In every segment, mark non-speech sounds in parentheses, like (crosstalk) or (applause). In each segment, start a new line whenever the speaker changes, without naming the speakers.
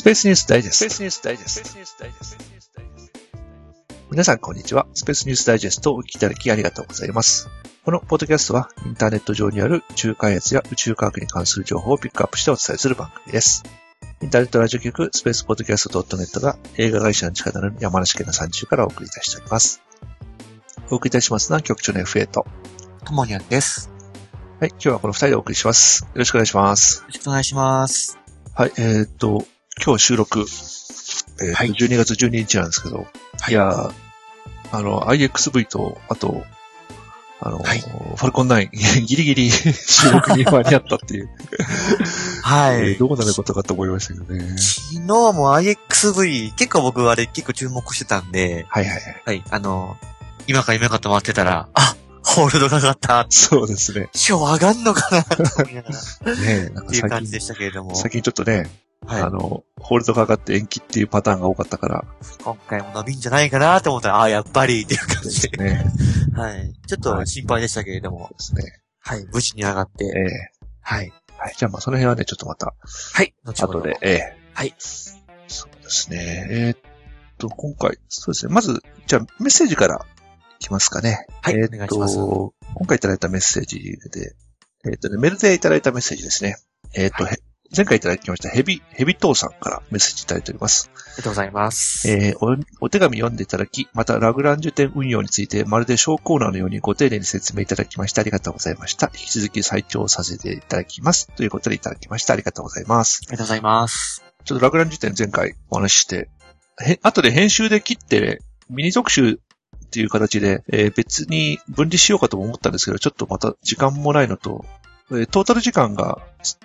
スペースニュースダイジェスト。スペースニュースダイジェスト。皆さん、こんにちは。スペースニュースダイジェストをお聞きいただきありがとうございます。このポッドキャストは、インターネット上にある宇宙開発や宇宙科学に関する情報をピックアップしてお伝えする番組です。インターネットラジオ局、スペースポッドキャスト .net が映画会社の力なる山梨県の山中からお送りいたしております。お送りいたしますのは局長の FA と。
ともにゃんです。
はい、今日はこの二人でお送りします。よろしくお願いします。
よろしくお願いします。
はい、えーっと、今日収録、えー
はい
12月12日なんですけど、い、やーあの、IXV と、あと、あの、
はい
ファルコン9、(laughs) ギリギリ (laughs) 収録に間に合ったっていう、
はい。
えーどこなることかと思いましたけどね。
昨日も IXV、結構僕あれ結構注目してたんで、
はいはいはい。
はい、あの、今か今かと待ってたら、あホールドが上がった。
そうですね。
今日上がんのかなと思いながら、っ (laughs)
ねえ、なんか最近、
ていう感じでしたけれども、
最近ちょっとね、
はい
あ。の、ホールドが上がって延期っていうパターンが多かったから
今回も伸びんじゃないかなと思ったら、あやっぱりっていう感
で
じで、
すね。(laughs)
はい。ちょっと心配でしたけれども、
ですね。
はい、無事に上がって、
ええ
はい。
はい。じゃあまあその辺はね、ちょっとまた、
はい、後ほど。
後で、ええ
はい。
そうですね。えーっと、今回、そうですね。まず、じゃあメッセージからいきますかね。
はい
えーっ
お願いします
と、今回いただいたメッセージで、えーっとね、メールでいただいたメッセージですね。えーっと、
は
へ前回いただきましたヘビ、ヘビトーさんからメッセージいただいております。
ありがとうございます。
えーお、お手紙読んでいただき、またラグランジュ点運用についてまるで小コーナーのようにご丁寧に説明いただきましてありがとうございました。引き続き再聴させていただきます。ということでいただきました。ありがとうございます。
ありがとうございます。
ちょっとラグランジュ点前回お話しして、へ後で編集で切って、ミニ特集っていう形で、えー別に分離しようかとも思ったんですけど、ちょっとまた時間もないのと、えートータル時間が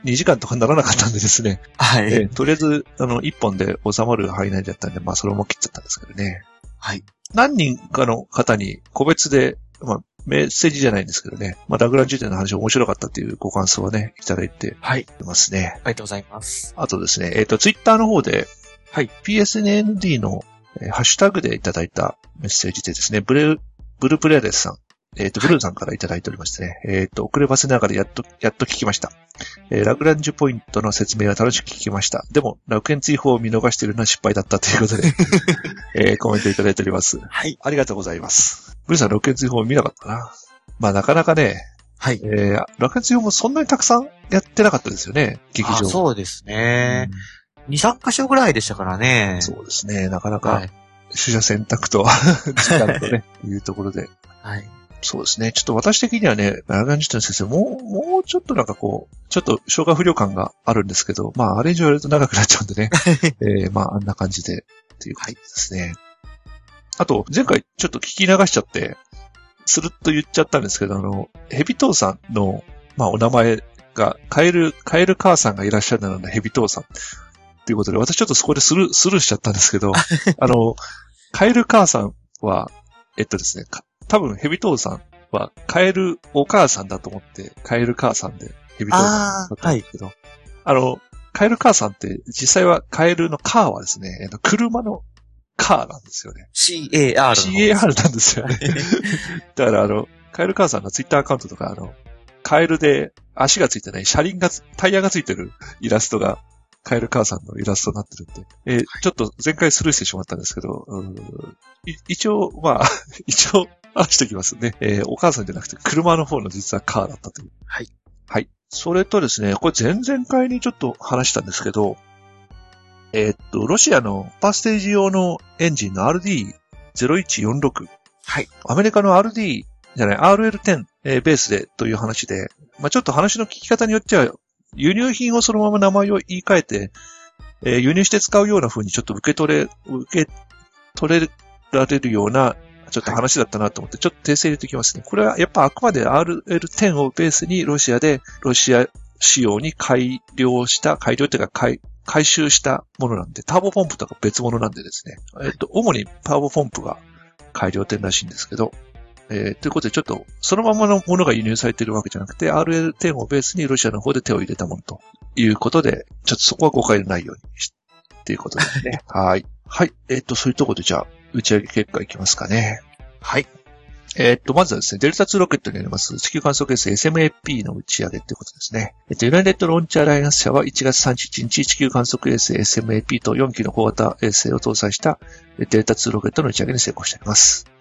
2時間とかにならなかったんでですね、(laughs)
はい。
えーとりあえず、あの、1本で収まる範囲内だったんで、まあ、それも切っちゃったんですけどね。
はい。
何人かの方に個別で、まあ、メッセージじゃないんですけどね、まあ、ラグランジュ点の話面白かったっていうご感想をね、いただいて
はい。
いますね。
ありがとうございます。
あとですね、えっ、と、ツイッターの方で、
はい。
PSNND の、えーハッシュタグでいただいたメッセージでですね、ブレ、ブルプレアレスさん、えっ、と、ブルーさんからいただいておりましてね、えっ、と、遅ればせながらやっと、やっと聞きました。えーラグランジュポイントの説明は楽しく聞きました。でも、楽園追放を見逃しているのは失敗だったということで、(laughs) えーコメントいただいております。
はい。
ありがとうございます。ブルーさん、楽園追放見なかったな。まあ、なかなかね、
はい。
えー、楽園追放もそんなにたくさんやってなかったですよね、劇
あ
場。
そうですね。2、3箇所ぐらいでしたからね。
そうですね。なかな
は
か
い。
取捨選択と (laughs) 時間とね、いうところで。
はい。
そうですね。ちょっと私的にはね、ラガンジュトン先生、もう、もうちょっとなんかこう、ちょっと消化不良感があるんですけど、まあ、あれ以上やると長くなっちゃうんでね。(laughs) えー、まあ、あんな感じで、っていう感じですね。あと、前回ちょっと聞き流しちゃって、スルッと言っちゃったんですけど、あの、ヘビトーさんの、まあ、お名前が、カエル、カエル母さんがいらっしゃるので、ヘビトーさん。ということで、私ちょっとそこでスルー、スルーしちゃったんですけど、(laughs) あの、カエル母さんは、えっとですね、か多分ヘビトーさんは、カエルお母さんだと思って、カエル母さんで、ヘビトーさんだったんですけど、あの、カエル母さんって、実際はカエルのカーはですね、えっと車のカーなんですよね。
CAR の。
CAR なんですよね。(laughs) だからあの、カエル母さんのツイッターアカウントとか、あの、カエルで足がついてない、車輪がつ、タイヤがついてるイラストが、カエル母さんのイラストになってるんで、えーちょっと前回スルーしてしまったんですけど、一応、まあ、(laughs) 一応、あしておきますね。えーお母さんじゃなくて、車の方の実はカーだったという。
はい。
はい。それとですね、これ前々回にちょっと話したんですけど、えーっと、ロシアのパーステージ用のエンジンの RD0146。
はい。
アメリカの RD じゃない、RL10、えーベースでという話で、まあちょっと話の聞き方によっては、輸入品をそのまま名前を言い換えて、えー輸入して使うような風にちょっと受け取れ、受け取れられるような、ちょっと話だったなと思って、ちょっと訂正入れておきますね。これはやっぱあくまで RL10 をベースにロシアで、ロシア仕様に改良した、改良っていうか改、回収したものなんで、ターボポンプとか別物なんでですね。えっと、主にターボポンプが改良点らしいんですけど、えーということでちょっと、そのままのものが輸入されているわけじゃなくて、RL10 をベースにロシアの方で手を入れたものということで、ちょっとそこは誤解のないようにし、っていうことですね。(laughs) はい。はい。えっ、と、そういうところでじゃあ、打ち上げ結果いきますかね。
はい。
えーっと、まずはですね、デルタ2ロケットにあります地球観測衛星 SMAP の打ち上げということですね。えっと、ユナイテッドロンチアライアンス社は1月31日地球観測衛星 SMAP と4機の小型衛星を搭載したえデルタ2ロケットの打ち上げに成功しております。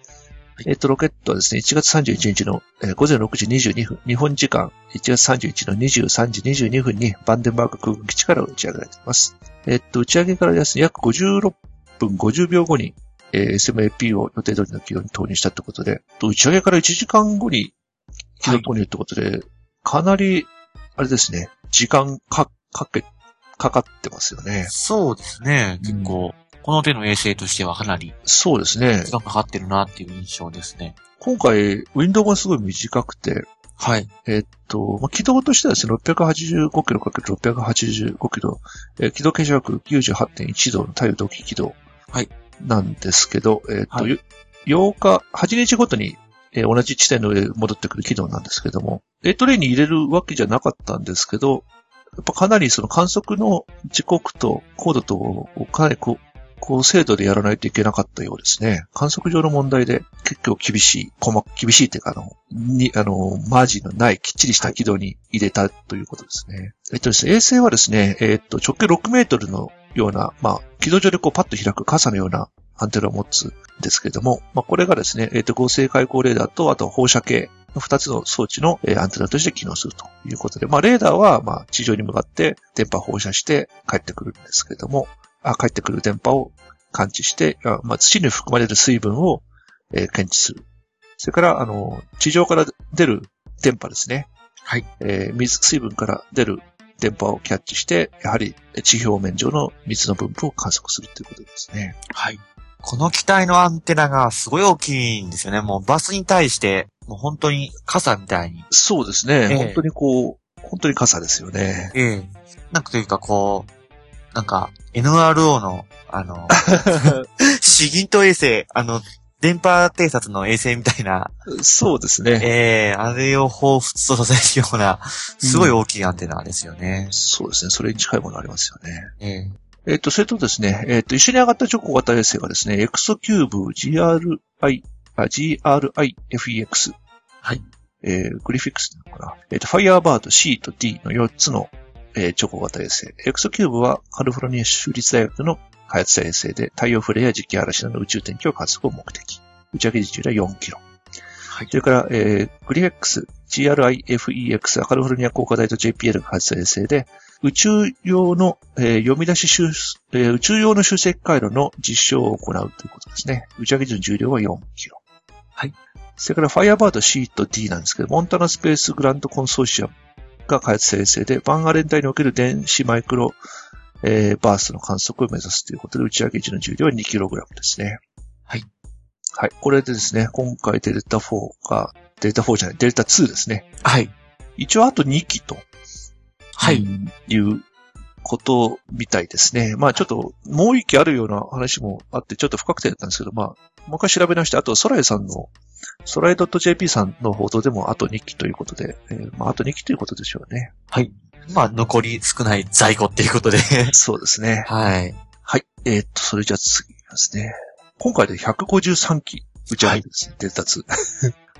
えっと、ロケットはですね、1月31日の、えー午前6時22分、日本時間1月31日の23時22分にバンデンバーグ空軍基地から打ち上げられています。えっと、打ち上げからですね、約56分50秒後に、えー SMAP を予定通りの軌道に投入したってことで、と打ち上げから1時間後に軌道投入ってことで、かなり、あれですね、時間か、かけ、かかってますよね。
そうですね。
うん
結構、この手の衛星としてはかなり
そうですね
時。間かかってるなっていう印象ですね。
今回、ウィンドウがすごい短くて、
はい。
えっと、まあ、軌道としてはですね、685キロかける685キロ、えー軌道傾斜角98.1度の太陽同期軌道。
はい。
なんですけど、えっと、
はい
よ8日、8日ごとに、えー同じ地点の上へ戻ってくる軌道なんですけども、A トレインに入れるわけじゃなかったんですけど、やっぱかなりその観測の時刻と高度とをかなりこう、高精度でやらないといけなかったようですね。観測上の問題で結構厳しい、細か厳しいっていうか、あの、に、あの、マージンのないきっちりした軌道に入れたということですね。えっとですね、衛星はですね、えっと、直径6メートルのような、まあ、軌道上でこうパッと開く傘のようなアンテナを持つんですけれども、まあ、これがですね、えっと、合成開口レーダーと、あと放射系の2つの装置の、アンテナとして機能するということで、まあ、レーダーは、まあ、地上に向かって電波放射して帰ってくるんですけれども、あ、帰ってくる電波を感知して、あまあ、土に含まれる水分を、えー検知する。それから、あの、地上から出る電波ですね。
はい。
えー水、水分から出る電波をキャッチして、やはり地表面上の水の分布を観測するということですね。
はい。この機体のアンテナがすごい大きいんですよね。もうバスに対して、もう本当に傘みたいに。
そうですね。
ええ
本当にこう、本当に傘ですよね。
ええ。なんかというかこう、なんか NRO の、あの、(laughs) 詩銀と衛星、あの、電波偵察の衛星みたいな、
そうですね。
ええあれを彷彿とさせるような、すごい大きいアンテナですよね。
そうですね。それに近いものありますよね。
ええ
えっ、と、それとですね、えっ、と、一緒に上がった超小型衛星がですね、 ExoCube GRI、あ GRIFEX。
はい。
えー、グリフィックスなのかな。えっ、と、 FIREBIRD C と D の4つの、えー、超小型衛星。 ExoCube はカリフォルニア州立大学の開発した衛星で、太陽フレアや磁気嵐などの宇宙天気を観測を目的。打ち上げ時距離は4キロ。
はい
それから、えー、グリフェックス、GRIFEX はカリフォルニア工科大と JPL が開発した衛星で、宇宙用の、えー読み出し修、えー宇宙用の集積回路の実証を行うということですね。打ち上げ時の重量は4キロ。
はい。
それから、ファイアバード C と D なんですけど、モンタナスペースグランドコンソーシアムが開発した衛星で、バンアレン帯における電子マイクロ、えーバーストの観測を目指すということで、打ち上げ時の重量は 2kg ですね。
はい。
はい。これでですね、今回デルタ4が、デルタ4じゃない、デルタ2ですね。
はい。
一応あと2機と。
はい。
うんいうことみたいですね。まあちょっと、もう一機あるような話もあって、ちょっと不確定だったんですけど、まあ、もう一回調べ直して、あと、ソライさんの、ソライ .jp さんの報道でもあと2機ということで、えーまああと2機ということでしょうね。
はい。まあ、残り少ない在庫っていうことで。(laughs)
そうですね。
はい。
はい。えーっと、それじゃあ次ですね。今回で153機打ち上げですね、デルタ2。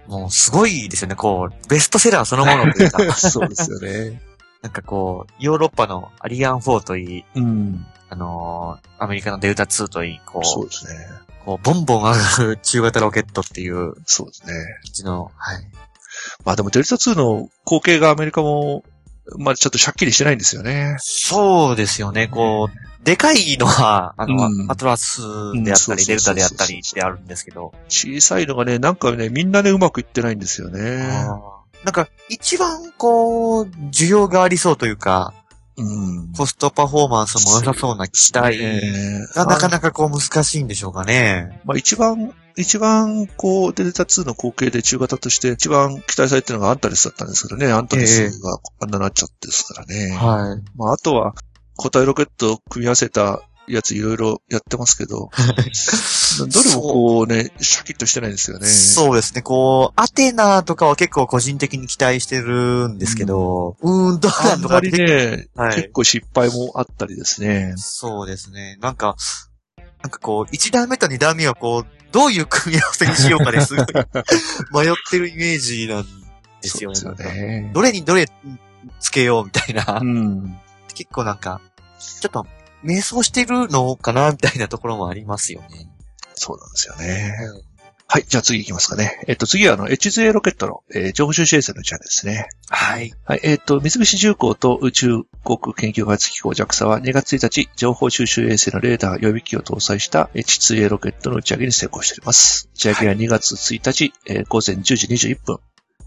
もうすごいですよね。こう、ベストセラーそのものというか。(laughs)
そうですよね。(laughs)
なんかこう、ヨーロッパのアリアン4といい、
うん。
あのーアメリカのデルタ2といい、こう、
そうですね。
こうボンボン上がる中型ロケットっていう、う
そうですね。
ちの、はい。
まあでもデルタ2の後継がアメリカも、まあちょっとしゃっきりしてないんですよね。
そうですよね。こう、でかいのは、あの、
うん
アトラスであったり、
うん
デルタであったりってあるんですけど、
小さいのがね、なんかね、みんなね、うまくいってないんですよね。
なんか、一番こう、需要がありそうというか、
うん。
コストパフォーマンスも良さそうな機体
えー
がなかなかこう難しいんでしょうかね。
まあ一番、一番、こう、デルタ2の後継で中型として一番期待されてるのがアンタレスだったんですけどね、アンタレスがあんななっちゃってですからね。
はい。
まああとは、固体ロケットを組み合わせたやついろいろやってますけど、どれもこうね、シャキッとしてないんですよね。
そうですね。こう、アテナとかは結構個人的に期待してるんですけど、うーん、どう
あ
なんとか
んまりね、
はい
結構失敗もあったりですね。
そうですね。なんか、なんかこう、1段目と2段目をこう、どういう組み合わせにしようかですごい迷ってるイメージなんですよね。
そうですよね。
どれにどれつけようみたいな。
うん。
結構なんか、ちょっと、迷走してるのかなみたいなところもありますよね。
そうなんですよね。はい。じゃあ次行きますかね。えっと、次はあの、H2A ロケットの、えー情報収集衛星の打ち上げですね。
はい。
はい。えっと、三菱重工と宇宙航空研究開発機構 JAXA は2月1日、情報収集衛星のレーダー予備機を搭載した H2A ロケットの打ち上げに成功しております。打ち上げは2月1日、えー午前10時21分。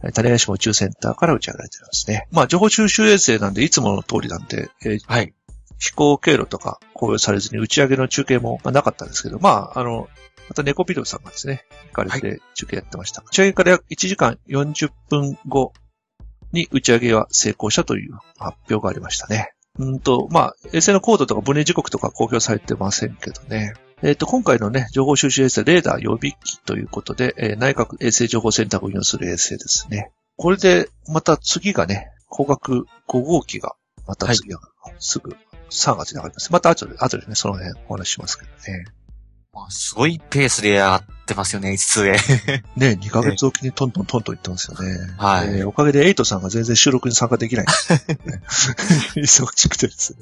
えー種子島宇宙センターから打ち上げられておりますね。まあ、情報収集衛星なんで、いつもの通りなんで、えー
はい。
飛行経路とか公表されずに打ち上げの中継もまあなかったんですけど、まあ、あの、また猫ビデオさんがですね、行かれて中継やってました。打ち上げから約1時間40分後に打ち上げは成功したという発表がありましたね。うんと、まあ、衛星の高度とか分離時刻とか公表されてませんけどね。えっ、と、今回のね、情報収集衛星レーダー予備機ということで、えー内閣衛星情報センターを運用する衛星ですね。これで、また次がね、光学5号機が、また次は、すぐ3月に上がります。また後で、後でね、その辺お話ししますけどね。
まあすごいペースでやってますよね、H2A。
ね、2ヶ月おきにトントントントン言ってますよね。
はい
えーおかげでエイトさんが全然収録に参加できないんですよね。(laughs) 忙しくてですね。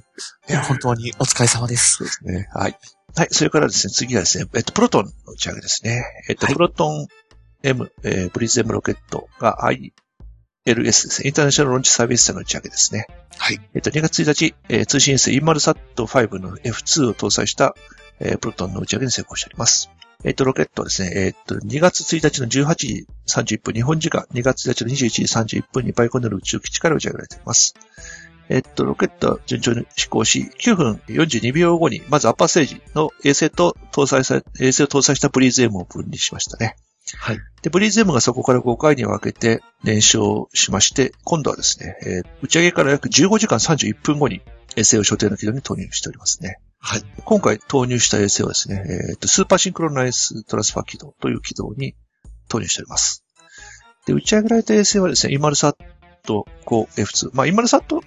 いや、本当にお疲れ様です。
そうですね。はい。はい。それからですね、次はですね、えっと、プロトンの打ち上げですね。えっと、
はい
プロトン M、えーブリズ M ロケットが ILS ですね。インターナショナルロンチサービス社の打ち上げですね。
はい。
えっと、2月1日、えー通信衛星 InMalSat5 の F2 を搭載した、えープロトンの打ち上げに成功しております。えっと、ロケットはですね、えっと、2月1日の18時31分、日本時間2月1日の21時31分にバイコヌール宇宙基地から打ち上げられています。えっと、ロケットは順調に飛行し、9分42秒後に、まずアッパーステージの衛星と搭載さ、衛星を搭載したブリーズ M を分離しましたね。
はい。
で、ブリーズ M がそこから5回に分けて燃焼しまして、今度はですね、えー打ち上げから約15時間31分後に衛星を所定の軌道に投入しておりますね。
はい。
今回投入した衛星はですね、えーとスーパーシンクロナイズトランスファー軌道という軌道に投入しております。で、打ち上げられた衛星はですね、イマルサット 5F2。まあ、イマルサットっ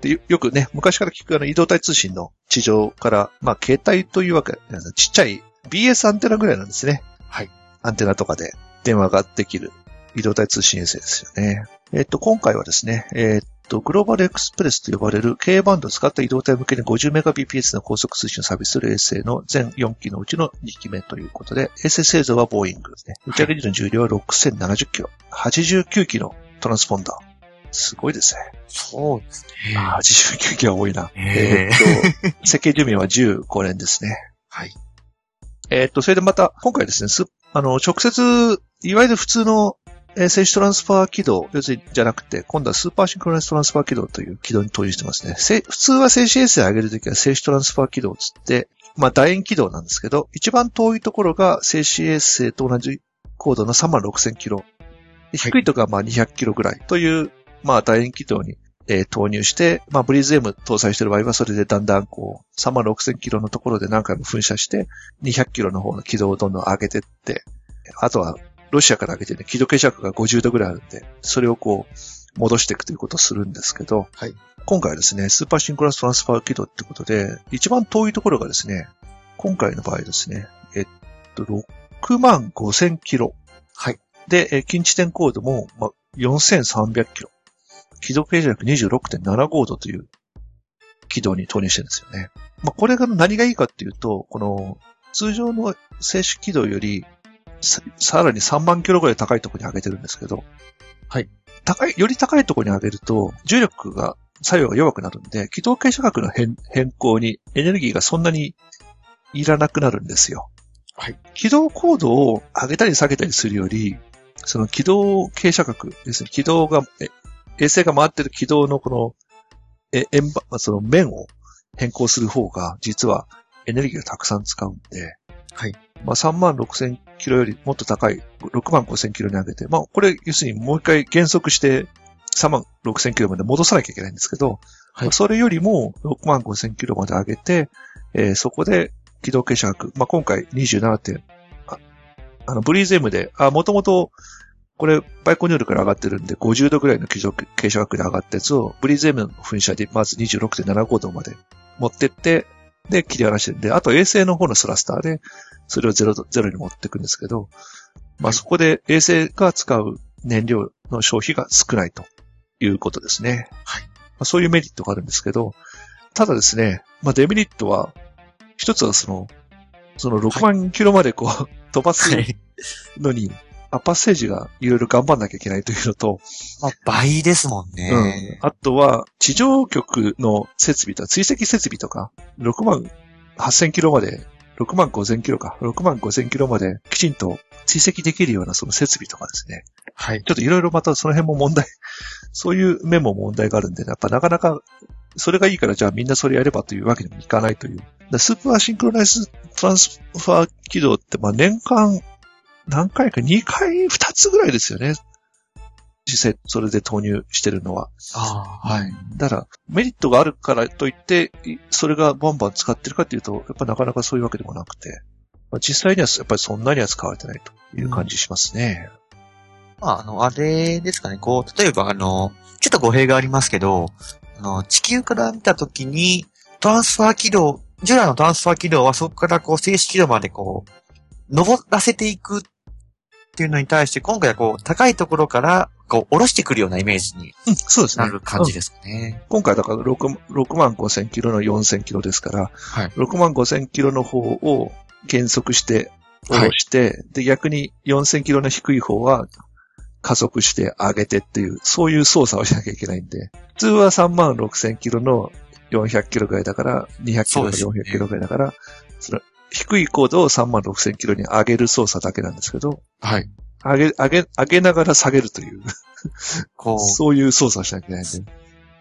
てよよくね、昔から聞くあの移動体通信の地上から、まあ、携帯というわけではないちっちゃい BS アンテナぐらいなんですね。
はい。
アンテナとかで電話ができる移動体通信衛星ですよね。えっと、今回はですね、えっと、グローバルエクスプレスと呼ばれる K バンドを使った移動体向けに 50Mbps の高速通信をサービスする衛星の全4機のうちの2機目ということで、衛星製造はボーイングですね。打ち上げ時の重量は6070キロ。89機のトランスポンダー。すごいですね。
そうですね。
89機は多いな。
え
えーっと、設計寿命は15年ですね。
はい。
えーっと、それでまた、今回ですね、すあの、直接、いわゆる普通の、え静止トランスファー軌道、要するにじゃなくて、今度はスーパーシンクロナイズトランスファー軌道という軌道に投入してますね。普通は静止衛星を上げるときは静止トランスファー軌道をつって、まあ楕円軌道なんですけど、一番遠いところが静止衛星と同じ高度の3万6000キロ。低いところがまあ200キロぐらいという、まあ楕円軌道にえー投入して、まあ、ブリーズ M 搭載している場合は、それでだんだんこう、3万6000キロのところで何回も噴射して、200キロの方の軌道をどんどん上げてって、あとは、ロシアから上げてね、軌道傾斜が50度ぐらいあるんで、それをこう、戻していくということをするんですけど、
はい
今回はですね、スーパーシンクロナストランスファー軌道ってことで、一番遠いところがですね、今回の場合ですね、えっと、6万5000キロ。
はい。
で、えー近地点高度も、まあ、4300キロ。軌道傾斜約26.75度という軌道に投入してるんですよね。まあ、これが何がいいかっていうと、この通常の静止軌道よりささらに3万キロぐらい高いところに上げてるんですけど、
はい。
高い、より高いところに上げると、重力が、作用が弱くなるんで、軌道傾斜角の変変更にエネルギーがそんなにいらなくなるんですよ。
はい。
軌道高度を上げたり下げたりするより、その軌道傾斜角、ですね、軌道が、え衛星が回ってる軌道のこの、え、円盤、まあその面を変更する方が、実はエネルギーがたくさん使うんで、
はい。
まあ3万6千キロよりもっと高い、6万5千キロに上げて、まあこれ、要するにもう一回減速して、3万6千キロまで戻さなきゃいけないんですけど、
はい。
まあそれよりも6万5千キロまで上げて、えーそこで軌道傾斜角、まあ今回27点、ああの、ブリーズ M で、あ、もともと、これ、バイコニュールから上がってるんで、50度ぐらいの傾斜角で上がったやつを、ブリーズ M の噴射でまず26.75度まで持ってって、で切り離してるんで、あと衛星の方のスラスターで、それをゼロゼロに持っていくんですけど、まあそこで衛星が使う燃料の消費が少ないということですね。
はい。
まあ、そういうメリットがあるんですけど、ただですね、まあデメリットは、一つはその、その6万キロまでこう、飛ばす
はい。
のに、アッパーステージがいろいろ頑張んなきゃいけないというのと、
まあ、倍ですもん
うん
ね。。
あとは、地上局の設備とか、追跡設備とか、6万8000キロまで、6万5000キロか、6万5000キロまできちんと追跡できるようなその設備とかですね。
はい。
ちょっといろいろまたその辺も問題、(laughs) そういう面も問題があるんで、やっぱなかなか、それがいいからじゃあみんなそれやればというわけにもいかないという。だスーパーシンクロナイズトランスファー起動って、まあ年間何回か2回、2つぐらいですよね。実際それで投入してるのは。
ああ、はい。
だから、メリットがあるからといって、いそれがバンバン使ってるかっていうと、やっぱなかなかそういうわけでもなくて、まあ、実際にはやっぱりそんなには使われてないという感じしますね。
まあ、あの、あれですかね、こう、例えば、あの、ちょっと語弊がありますけど、あの、地球から見たときに、トランスファー軌道、従来のトランスファー軌道はそこからこう、静止軌道までこう、登らせていくっていうのに対して、今回はこう、高いところから、こう、下ろしてくるようなイメージに
うん、そうですね。
なる感じですかね。
今回だから 6, 6万5千キロの4000キロですから、
はい。
6万5千キロの方を減速して、下ろして、で、逆に4000キロの低い方は加速して上げてっていう、そういう操作をしなきゃいけないんで、普通は3万6千キロの400キロぐらいだから、200キロか
そうですね
400キロぐらいだから、その低い高度を3万6千キロに上げる操作だけなんですけど、
はい。
上げ、上げ、上げながら下げるという、(laughs)
こう、
そういう操作をしなきゃいけないんで、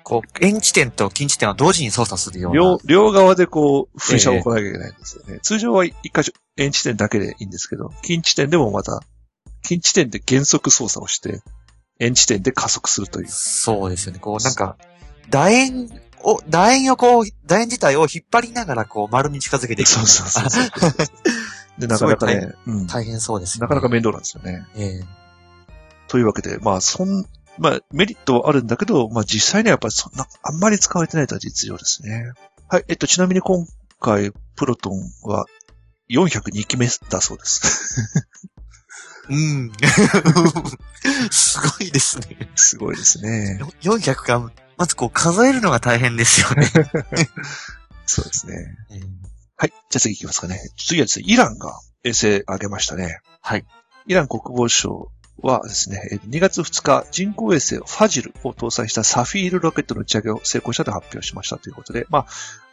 こう、円地点と近地点を同時に操作するような。
両、両側でこう、噴射を行わなきゃいけないんですよね。通常は一箇所、円地点だけでいいんですけど、近地点でもまた、近地点で減速操作をして、円地点で加速するという。
そうですよね。こう、なんか、楕円を、楕円をこう、楕円自体を引っ張りながら、こう、丸に近づけていく。
そうそうそうそう。(laughs) で、なかなかね、うん、
大変そうですね。
なかなか面倒なんですよね。
ええ
というわけで、まあ、そん、まあ、メリットはあるんだけど、まあ、実際にはやっぱりそんな、あんまり使われてないとは実情ですね。はい、えっと、ちなみに今回、プロトンは402機目だそうです。
うん。(laughs) すごいですね。
すごいですね。
400が、まずこう数えるのが大変ですよね。(laughs)
そうですね。
ええ
はい。じゃあ次行きますかね。次はですね、イランが衛星上げましたね。
はい。
イラン国防省はですね、えー2月2日、人工衛星ファジルを搭載したサフィールロケットの打ち上げを成功したと発表しましたということで、まあ、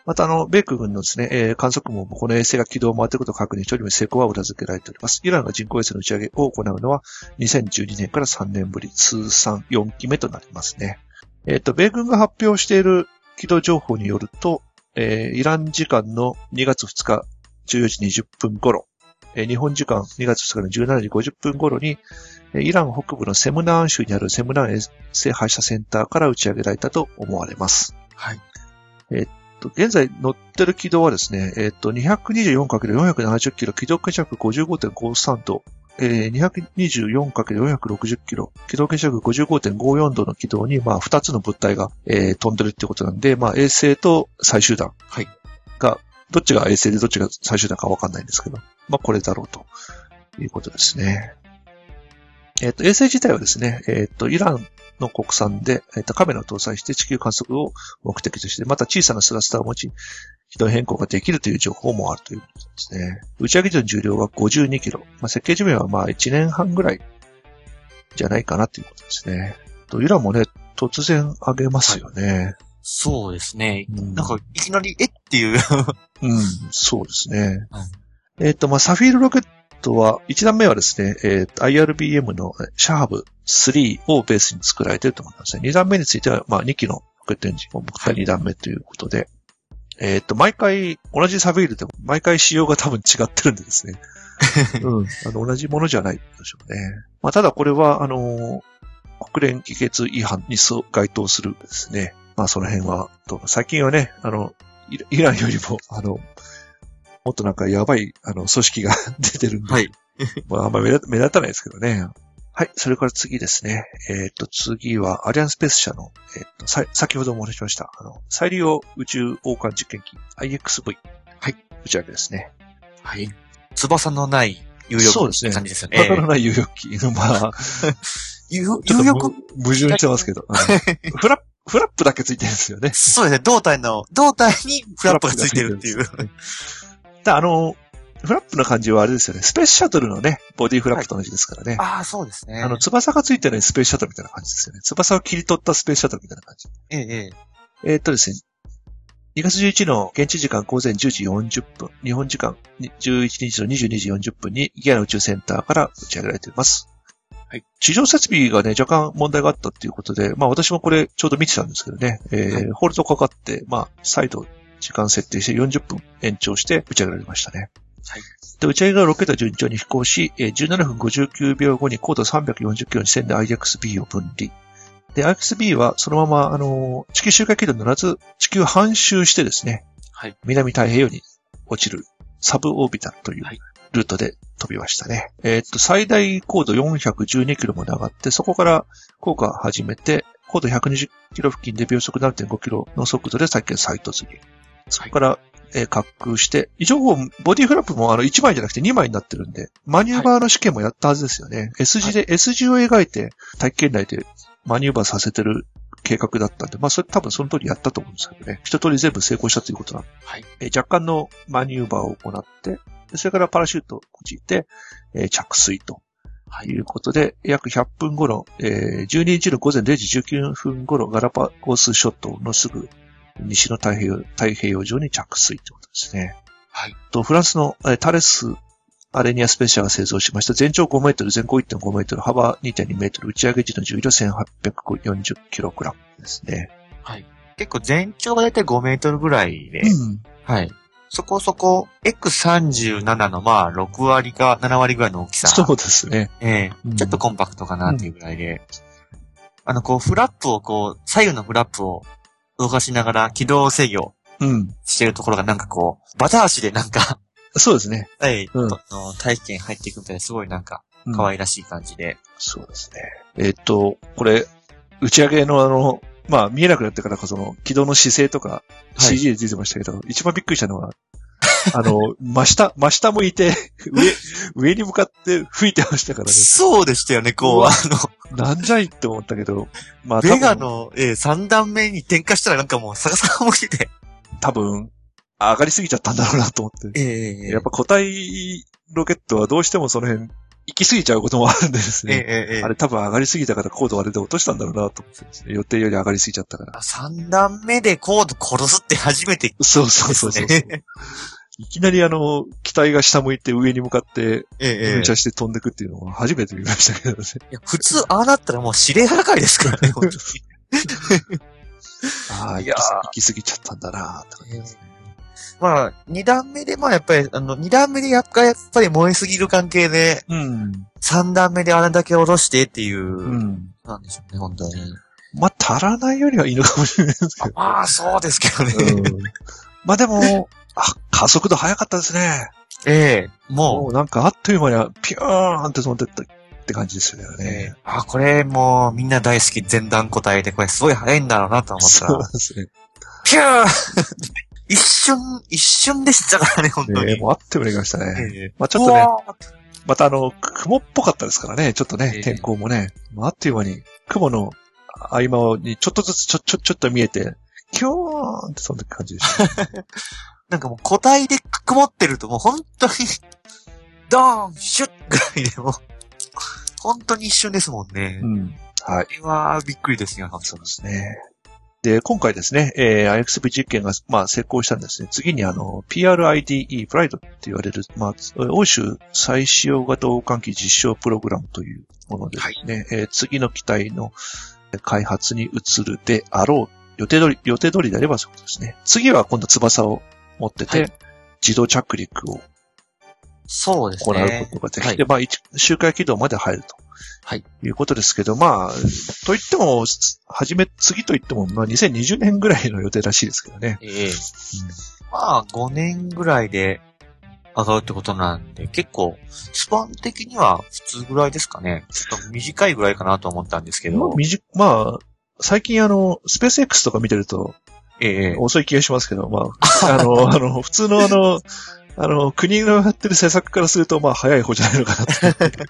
またあの、米空軍のですね、えー観測網もこの衛星が軌道を回っていることを確認しており、成功は裏付けられております。イランが人工衛星の打ち上げを行うのは2012年から3年ぶり、通算4期目となりますね。えっ、と、米軍が発表している軌道情報によると、えーイラン時間の2月2日14時20分頃、えー日本時間2月2日の17時50分頃に、えーイラン北部のセムナーン州にあるセムナーン衛星発射センターから打ち上げられたと思われます。
はい。
と現在乗ってる軌道はですね、えっ、と、224×470 キロ、軌道傾斜55.53度、えー、224×460 キロ、軌道傾斜55.54度の軌道に、まあ、2つの物体が、えー飛んでるってことなんで、まあ、衛星と最終段
はい。
が、どっちが衛星でどっちが最終段かわかんないんですけど、まあ、これだろうと。いうことですね。えっ、と、衛星自体はですね、えっ、と、イランの国産で、えっ、と、カメラを搭載して地球観測を目的として、また小さなスラスターを持ち、軌道変更ができるという情報もあるということですね。打ち上げ時の重量は52キロ。まあ、設計寿命はまあ1年半ぐらいじゃないかなということですね。とイランもね、突然上げますよね。
そうですね。
うん
なんか、いきなり、えっていう。
うん、そうですね。えっ、と、まあ、サフィールロケットは、1段目はですね、えーと IRBM のシャーブ3をベースに作られていると思いますね。2段目については、まあ、2機のロケットエンジンを持った2段目ということで、えっ、と、毎回、同じサフィールでも、毎回仕様が多分違ってるんでですね。(laughs) うん。あの、同じものじゃないでしょうね。まあ、ただこれは、あのー国連議決違反に該当するですね。まあ、その辺は、最近はね、あの、イランよりも、あの、もっとなんかやばい、あの、組織が (laughs) 出てるんで、
はい。
まあ、あんまり目立目立たないですけどね。はい。それから次ですね。えっ、と、次は、アリアンスペース社の、えっ、と、さ、先ほどもお話ししました、あの、再利用宇宙王冠実験機 IXV。打ち上げですね。
はい。翼のない有力
そうですね
感じですよね。
わからない有力機。(laughs) まあ、(laughs)
有力
む矛盾してますけど。うんフラップ、フラップだけついてるんですよね。
そうですね。胴体の、胴体にフラップがついてるっていう。
で、あの、フラップの感じはあれですよね。スペースシャトルのね、ボディフラップと同じですからね。
ああ、そうですね。
あの、翼がついてないスペースシャトルみたいな感じですよね。翼を切り取ったスペースシャトルみたいな感じ。
ええ、ええ。
えーっとですね。2月11日の現地時間午前10時40分、日本時間11日の22時40分にギアの宇宙センターから打ち上げられています。はい。地上設備がね、若干問題があったっていうことで、まあ私もこれちょうど見てたんですけどね、えー
はい
ホールドかかって、まあ再度時間設定して40分延長して打ち上げられましたね。
はい。
で、打ち上げがロケット順調に飛行し、えー17分59秒後に高度340キロの地点で IXB を分離。で、IXB はそのまま、あのー地球周回軌道に乗らず、地球半周してですね、
はい。
南太平洋に落ちるサブオービタルという
はい
ルートで飛びましたね。えーっと、最大高度412キロまで上がって、そこから降下始めて、高度120キロ付近で秒速7.5キロの速度で先再突入。そこから、えー滑空して、一応、ボディフラップもあの1枚じゃなくて2枚になってるんで、マニューバーの試験もやったはずですよね。S 字で、S 字を描いて、大気圏内でマニューバーさせてる計画だったんで、まあそれ多分その通りやったと思うんですけどね。一通り全部成功したということなんで、
はい。
えー若干のマニューバーを行って、でそれからパラシュートを用いて、えー着水と
はい
いうことで、約100分頃、えー12日の午前0時19分頃、ガラパゴス諸島のすぐ西の太平洋太平洋上に着水ということですね。
はい。
と、フランスのえータレスアレニアスペシャが製造しました全長5メートル、全高1.5メートル、幅2.2メートル、打ち上げ時の重量1840キログラムですね。
結構全長がだいたい5メートルぐらいで、
うん。
はい。そこそこ、X37 のまあ6割か7割ぐらいの大きさ。
そうですね。
ええ
うん
ちょっとコンパクトかなっていうぐらいで、あの、こう、フラップをこう、左右のフラップを動かしながら軌道制御
うん。
してるところがなんかこう、バタ足でなんか、(laughs)
そうですね。
はい、
うん
あの体験入っていくみたいですごいなんか、
うん
可愛らしい感じで。
そうですね。えーっと、これ、打ち上げのあの、まあ、見えなくなってからこその、軌道の姿勢とか、
はい
CG で出てましたけど、一番びっくりしたのは、(laughs) あの、真下、真下向いて、(laughs) 上、上に向かって吹いてましたからね。
そうでしたよね、こう、あの、
なんじゃいって思ったけど、まあ、多
ベガ
分、
の、えー、3段目に転化したらなんかもう逆さま向いてて。
多分、上がりすぎちゃったんだろうなと思って。
ええ
やっぱ固体ロケットはどうしてもその辺、行き過ぎちゃうこともあるんでです
ええ
ね。
ええええ
あれ多分上がりすぎたから高度あれで落としたんだろうなと思ってね、予定より上がりすぎちゃったから。
3段目でコード殺すって初めて
そうそうそうそう。いきなりあの、機体が下向いて上に向かって、
ええええ
噴射して飛んでくっていうのは初めて見ましたけどね。
いや普通、ああなったらもう指令破壊ですからね、本当に。(laughs)
ああ、行き過ぎちゃったんだなって感じですね。
まあ、二段目で、まあやっぱり、あの、二段目でやっぱやっぱり燃えすぎる関係で、
うん。
三段目であれだけ下ろしてっていう、
うん。
なんでしょうね、本当に。
まあ、足らないよりはいいのかもしれないですけど。
まあ、そうですけどね。
うんまあでも、あ、加速度速かったですね。
ええも
もうなんかあっという間にピューンって飛んでったって感じですよね
え。あ、これもうみんな大好き前段答えで、これすごい早いんだろうなと思った
そう
ら、
ですね。
ピュー (laughs) 一瞬、一瞬でしたからね、本当に。
ねもうあっという間に行きましたね。
ええ
まあちょっとね
うわー
またあの、雲っぽかったですからね、ちょっとね
え、え
天候もね。まああっという間に、雲の合間にちょっとずつちょ、ちょ、ちょっと見えて、キューンってそんな感じでした。(laughs)
なんかもう個体で曇ってるともう本当に、ドーンシュッぐらいでもう、本当に一瞬ですもんね。
うん。はい。
これはびっくりですよ、
そうですね。で、今回ですね、えー、IXP 実験が、まあ、成功したんですね。次にあの、PRIDE、プライドって言われる、まあ、欧州再使用型王冠機実証プログラムというものでですね、えー次の機体の開発に移るであろう。予定通り、予定通りであればそうですね。次は今度翼を持ってて、
はい
自動着陸を
そうです
行う
ね。
ことができて、
はい
まあ、一周回軌道まで入ると。
はい。
いうことですけど、まあ、といっても、はじめ、次といっても、まあ、2020年ぐらいの予定らしいですけどね。
ええまあ、5年ぐらいで上がるってことなんで、結構、スパン的には普通ぐらいですかね。ちょっと短いぐらいかなと思ったんですけど。
まあ、短まあ、最近あの、スペース X とか見てると、
ええ
遅い気がしますけど、まあ、あの、あの、(laughs) 普通のあの、あの、国のやってる施策からすると、まあ、早い方じゃないのかなって。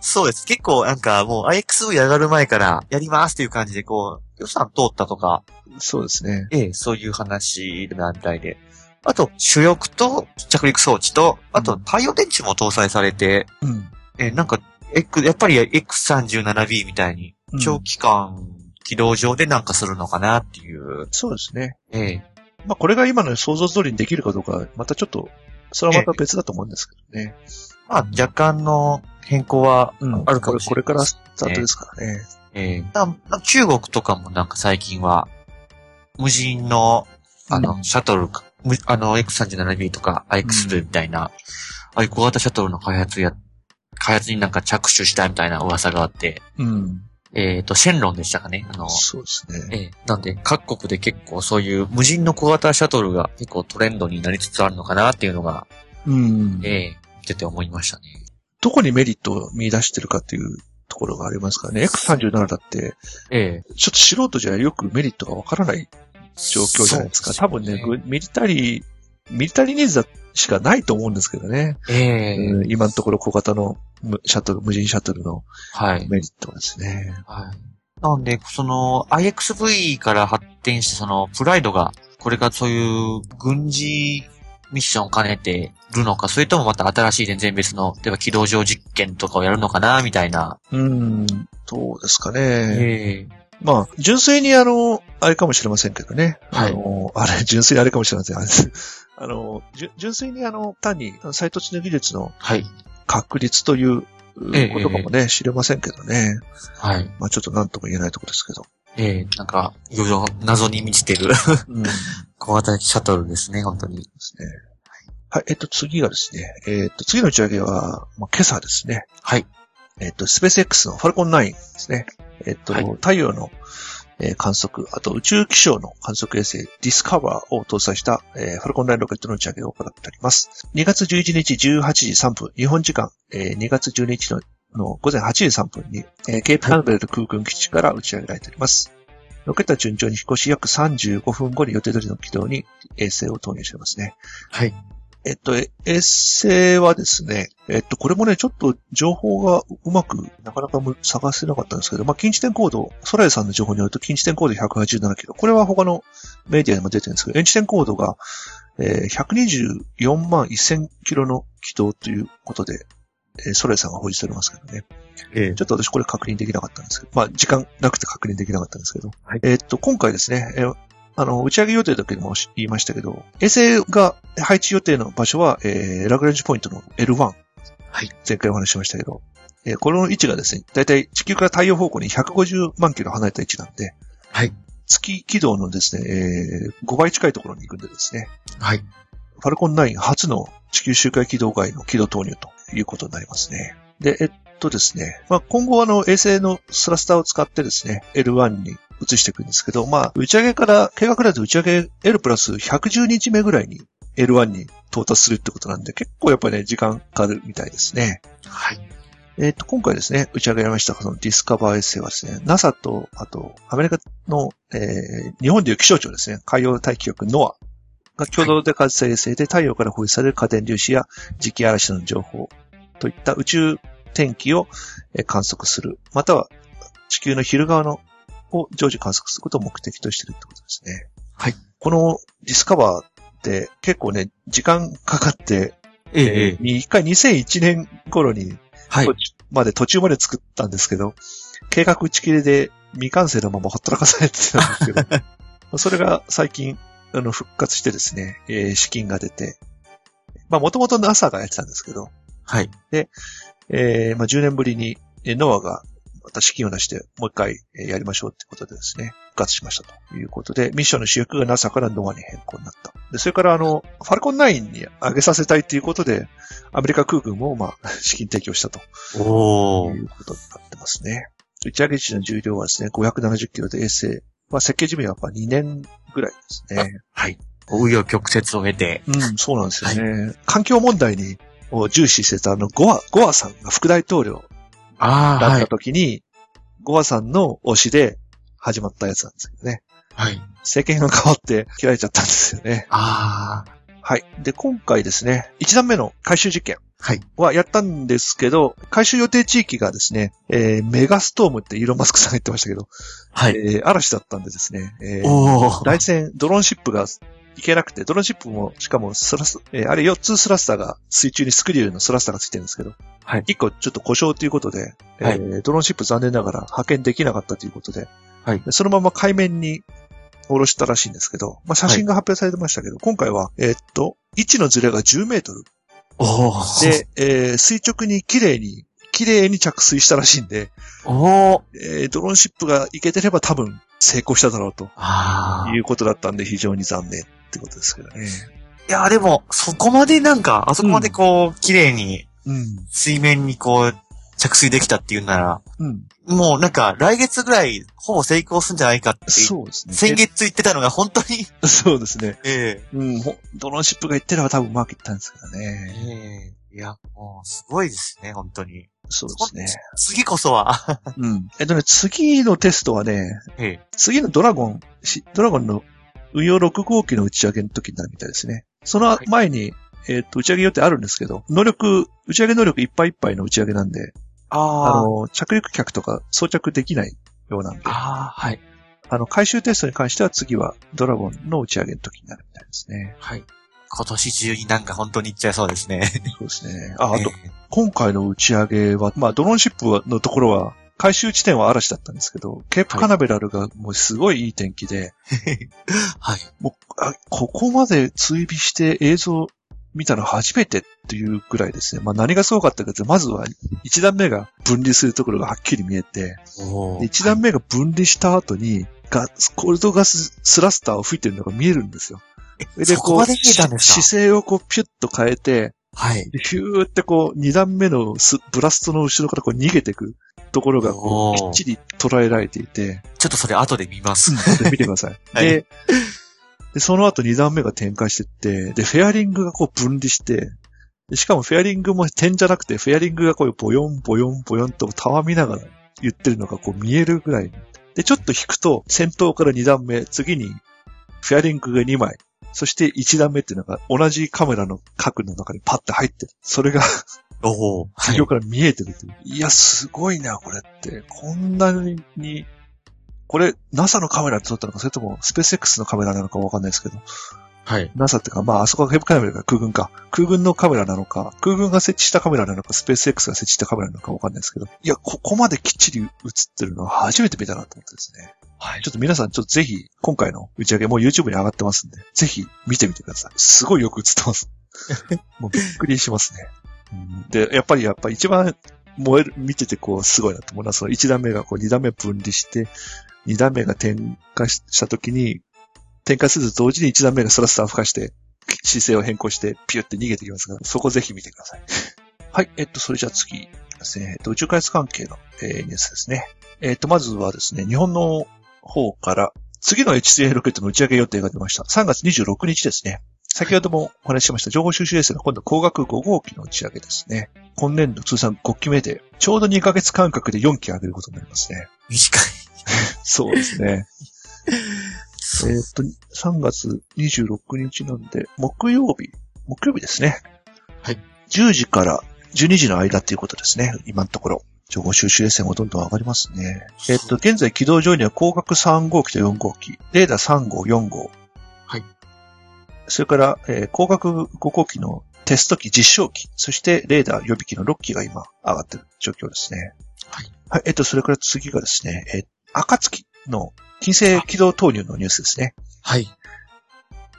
そうです。結構なんかもう IXV 上がる前からやりますっていう感じでこう、予算通ったとか、
そうですね。
ええ、そういう話なんみたいで。あと、主翼と着陸装置と、あと
うん
太陽電池も搭載されて、
うん。
ええ、なんか、X、やっぱり X37B みたいに
うん
長期間軌道上でなんかするのかなっていう。
そうですね。
ええ、
まあ、これが今の想像通りにできるかどうか、またちょっと、それはまた別だと思うんですけどね。
まあ若干の変更は
うん。
あるかもしれない
これこれからスタートですからね。
ええ中国とかもなんか最近は、無人の、あの、
うん
シャトルあの、X37B とか IX みたいな、ああいう小型シャトルの開発や、開発になんか着手したみたいな噂があって、
うん。
えっ、と、シェンロンでしたかね。あの、
そうですね。
ええなんで、各国で結構そういう無人の小型シャトルが結構トレンドになりつつあるのかなっていうのが、
うん。
ええ見てて思いましたね。
どこにメリットを見出してるかっていうところがありますからね。X37 だって、
ええ
ちょっと素人じゃよくメリットがわからない状況じゃないですか。多分ね、ぐミリタリー、ミリタリーニーズだしかないと思うんですけどね。
ええ
うん今のところ小型のむシャトル、無人シャトルの
はい。
メリットはですね。
はい。なんで、その、IXV から発展して、その、プライドが、これからそういう軍事ミッションを兼ねてるのか、それともまた新しい全然別の、例えば軌道上実験とかをやるのかな、みたいな。
うん、そうですかね。
ええ
まあ、純粋にあの、あれかもしれませんけどね。
はい
あの、あれ、純粋にあれかもしれません。あの、純粋にあの、単に、サイト知の技術の
はい。
確率という
ええ
ことかもね、知れませんけどね。
はい。
まあちょっと何とも言えないところですけど。
ええなんか、いろいろ謎に満ちてる
うん。で (laughs)
小型シャトルですね、本当に。
すね。はい、えっと、次がですね、えっと、次の打ち上げは、まあ、今朝ですね。
はい。
えっと、スペース X のファルコン9ですね。えっと、
はい
太陽の、え観測、あと宇宙気象の観測衛星ディスカバーを搭載した、ファルコン9ロケットの打ち上げを行っております。2月11日18時3分、日本時間、え2月12日の午前8時3分に、えケープカンベル空軍基地から打ち上げられております。ロケットは順調に飛行し、約35分後に予定通りの軌道に衛星を投入していますね。
はい。
えっと、え衛星はですね、えっと、これもね、ちょっと情報がうまくなかなかむ探せなかったんですけど、まあ、近地点高度、ソライさんの情報によると、近地点高度187キロ。これは他のメディアにも出てるんですけど、遠地点高度が、えー124万1000キロの軌道ということで、えーソライさんが報じておりますけどね。
ええ
ちょっと私これ確認できなかったんですけど、まあ時間なくて確認できなかったんですけど、
はい
えーっと、今回ですね、えーあの、打ち上げ予定の時にも言いましたけど、衛星が配置予定の場所は、えー、ラグランジポイントの L1。
はい。
前回お話ししましたけど、えーこの位置がですね、だいたい地球から太陽方向に150万キロ離れた位置なんで、
はい。
月軌道のですね、えー5倍近いところに行くんでですね、
はい。
ファルコン9初の地球周回軌道外の軌道投入ということになりますね。で、えっとですね、まあ、今後あの衛星のスラスターを使ってですね、L1 に移していくんですけど、まあ、打ち上げから、計画だと打ち上げ L プラス110日目ぐらいに L1 に到達するってことなんで、結構やっぱりね、時間かかるみたいですね。
はい。
えっ、と、今回ですね、打ち上げられました、そのディスカバー衛星はですね、NASA と、あと、アメリカの、えー日本でいう気象庁ですね、海洋大気局 NOAA が共同で開発した衛星で太陽から放出される過電粒子や磁気嵐の情報といった宇宙天気をえー観測する、または地球の昼側のを常時観測することを目的としているってことですね。
はい。
このディスカバーって結構ね、時間かかって、
えええ
一回2001年頃に
はい
途。中まで途中まで作ったんですけど、計画打ち切りで未完成のままほったらかされてたんですけど、(laughs) それが最近、あの、復活してですね、えー資金が出て、まあ、もともと NASA がやってたんですけど、
はい。
えーまあ、10年ぶりに、えーノアがまた資金を出して、もう一回、えーやりましょうってことでですね、復活しましたということで、ミッションの主役が NASA からノアに変更になった。で、それからあの、ファルコン9に上げさせたいということで、アメリカ空軍も、まあ、(laughs) 資金提供したと
お
いうことになってますね。打ち上げ地の重量はですね、570キロで衛星。まあ、設計寿命はやっぱ2年ぐらいですね。
はい。紆余曲折を経て。
うん、そうなんですよね。環境問題にを重視してたあの、ゴア、ゴアさんが副大統領
ああ、
だった
はい。
時に、ゴアさんの推しで始まったやつなんですけどね。
はい。
政権が変わって切られちゃったんですよね。
ああ。
はい。で、今回ですね、1段目の回収実験
はい。
はやったんですけど、回収予定地域がですね、えーメガストームってイーロン・マスクさんが言ってましたけど、
はい。
えー嵐だったんでですね、えー。大戦、ドローンシップが行けなくて、ドローンシップも、しかもスラス、えーあれ4つスラスターが、水中にスクリューのスラスターがついてるんですけど、
はい
1個ちょっと故障ということで、えー
はい
ドローンシップ残念ながら派遣できなかったということで、
はい
でそのまま海面に下ろしたらしいんですけど、まあ、写真が発表されてましたけど、今回は、えーっと、位置のズレが10メートル。で、えー垂直に綺麗に、綺麗に着水したらしいんで、
おー。
えードローンシップが行けてれば多分成功しただろうと。いうことだったんで非常に残念ってことですけどね。
いや、でも、そこまでなんか、あそこまでこう、綺麗に、
うん。
水面にこう、着水できたっていうなら、
うん。
もうなんか、来月ぐらい、ほぼ成功するんじゃないかって、
そうですね。
先月言ってたのが本当に、
え (laughs) そうですね。
え
うん。ほドローンシップが行ってれば多分うまくいったんですけど
え
ね。
ええいや、もう、すごいですね、本当に。
そうですね。
次こそは、(laughs)
うん。えっとね、次のテストはね、
ええ
次のドラゴン、しドラゴンの運用6号機の打ち上げの時になるみたいですね。その前に、えっと、打ち上げ予定あるんですけど、能力、打ち上げ能力いっぱいいっぱいの打ち上げなんで、あの、着陸客とか装着できないようなんで、
ああ、はい。
あの、回収テストに関しては次はドラゴンの打ち上げの時になるみたいですね。
はい。今年中になんか本当に行っちゃいそうですね。(laughs)
そうですね。あ、あと、
え
今回の打ち上げは、まあ、ドローンシップのところは、回収地点は嵐だったんですけど、ケープカナベラルがもうすごいいい天気で、
え (laughs) はい。
もうあここまで追尾して映像見たの初めてっていうくらいですね。まあ何がすごかったかというと、まずは一段目が分離するところがはっきり見えて、一段目が分離した後に、ガコールドガススラスターを吹いてるのが見えるんですよ。で
そこまで見えたんですか？
し姿勢をこうピュッと変えて、
はい。
でヒューってこう二段目のスブラストの後ろからこう逃げていくところがこうきっちり捉えられていて、
ちょっとそれ後で見ます。
で見てください。(laughs)
はい
で、で、その後2段目が展開してって、で、フェアリングがこう分離して、でしかもフェアリングも点じゃなくて、フェアリングがこうボヨンボヨンボヨンとたわみながら言ってるのがこう見えるぐらい。で、ちょっと引くと、先頭から2段目、次にフェアリングが2枚、そして1段目っていうのが同じカメラの角の中にパッて入ってる。それが
おお。はい
地上。から見えてるという。い、や、すごいな、これって。こんなに、これ、NASA のカメラで撮ったのか、それともスペース X のカメラなのかわかんないですけど、
はい。
NASA ってか、まあ、あそこがヘブカメラが空軍か。空軍のカメラなのか、空軍が設置したカメラなのか、スペース X が設置したカメラなのかわかんないですけど、いや、ここまできっちり映ってるのは初めて見たなと思ってですね。
はい
ちょっと皆さん、ちょっとぜひ、今回の打ち上げ、もう YouTube に上がってますんで、ぜひ見てみてください。すごいよく映ってます。(laughs) もうびっくりしますね。うんで、やっぱり、やっぱり一番燃える、見ててこう、すごいなと思うのは、その1段目がこう、2段目分離して、2段目が点火した時に、点火すると同時に1段目がスラスター吹かして、姿勢を変更して、ピュって逃げてきますから、そこぜひ見てください。(laughs) はい、えっと、それじゃあ次ですね、えっと、宇宙開発関係の、えーニュースですね。えっと、まずはですね、日本の方から、次の HCA ロケットの打ち上げ予定が出ました。3月26日ですね。先ほどもお話ししました情報収集衛星の今度光学5号機の打ち上げですね。今年度通算5機目で、ちょうど2ヶ月間隔で4機上げることになりますね。
短い。
そうですね。(laughs) えーっと、3月26日なんで、木曜日、木曜日ですね。
はい。
10時から12時の間っていうことですね。今のところ。情報収集衛星もどんどん上がりますね。えーっと、現在軌道上には光学3号機と4号機、レーダー3号、4号。
はい。
それから、えー光学5号機のテスト機、実証機、そしてレーダー予備機の6機が今上がってる状況ですね。
はい。
はい、えっと、それから次がですね、えー、暁の金星軌道投入のニュースですね。
はい。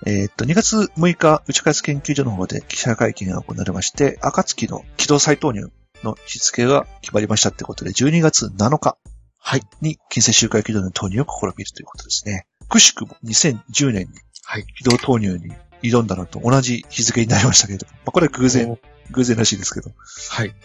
えーっと、2月6日、宇宙開発研究所の方で記者会見が行われまして、暁の軌道再投入の日付が決まりましたってことで、12月7日
はい。
に金星周回軌道の投入を試みるということですね。くしくも2010年に
はい。
軌道投入に挑んだのと同じ日付になりましたけれど。も、まあ、これは偶然、偶然らしいですけど、
はい。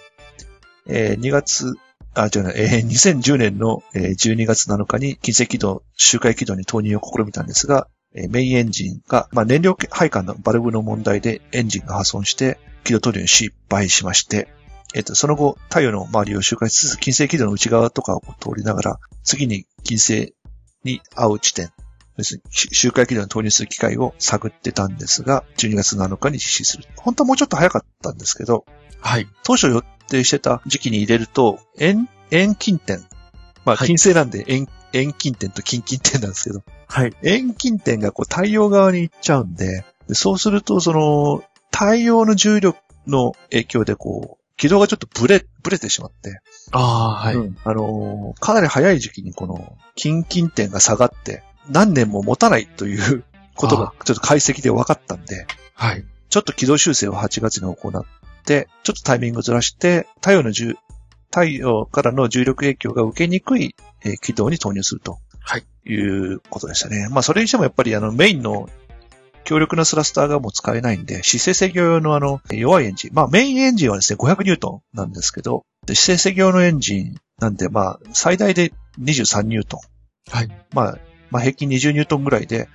えー2月、あ、違うな、えー2010年のえー12月7日に金星軌道、周回軌道に投入を試みたんですが、えーメインエンジンが、まあ、燃料配管のバルブの問題でエンジンが破損して、軌道投入に失敗しまして、えっ、と、その後、太陽の周りを周回しつつ、金星軌道の内側とかを通りながら、次に金星に合う地点要するに周回軌道に投入する機会を探ってたんですが、12月7日に実施する。本当はもうちょっと早かったんですけど、
はい。
当初予定してた時期に入れると、遠、遠近点。まあ、
はい
近星なんで遠、遠近点と近近点なんですけど、
はい。
遠近点がこう太陽側に行っちゃうんで、でそうすると、その、太陽の重力の影響でこう、軌道がちょっとブレ、ブレてしまって、
ああ、はい。
うんあのーかなり早い時期にこの、近近点が下がって、何年も持たないということがちょっと解析で分かったんで、
はい。
ちょっと軌道修正を8月に行って、ちょっとタイミングをずらして、太陽の重、太陽からの重力影響が受けにくい、えー軌道に投入すると。
はい。
いうことでしたね。まあ、それにしてもやっぱりあの、メインの強力なスラスターがもう使えないんで、姿勢制御用のあの、弱いエンジン。まあ、メインエンジンはですね、500ニュートンなんですけど、で姿勢制御用のエンジンなんで、まあ、最大で23ニュートン。
はい。
まあ、まあ、平均20ニュートンぐらいで、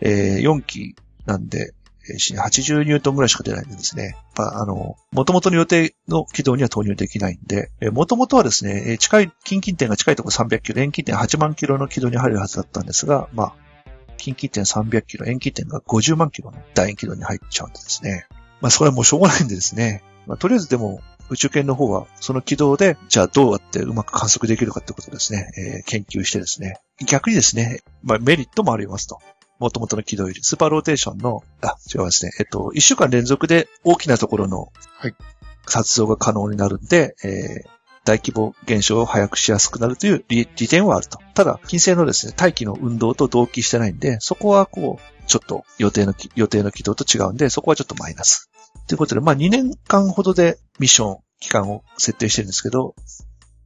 えー4機なんで、80ニュートンぐらいしか出ないんでですね。まあ、あの、元々の予定の軌道には投入できないんで、えー元々はですね、近い、近近点が近いところ300キロ、遠近点8万キロの軌道に入るはずだったんですが、まあ、近近点300キロ、遠近点が50万キロの楕円軌道に入っちゃうんでですね。まあ、それはもうしょうがないんでですね。まあ、とりあえずでも、宇宙圏の方は、その軌道で、じゃあどうやってうまく観測できるかってことをですね、えー研究してですね、逆にですね、まあメリットもありますと。元々の軌道より、スーパーローテーションの、あ、違いますね。えっと、一週間連続で大きなところの、
はい
撮像が可能になるんで、えー大規模現象を早くしやすくなるという利利点はあると。ただ、金星のですね、大気の運動と同期してないんで、そこはこう、ちょっと予定のき、予定の軌道と違うんで、そこはちょっとマイナス。ということで、まあ2年間ほどでミッション期間を設定してるんですけど、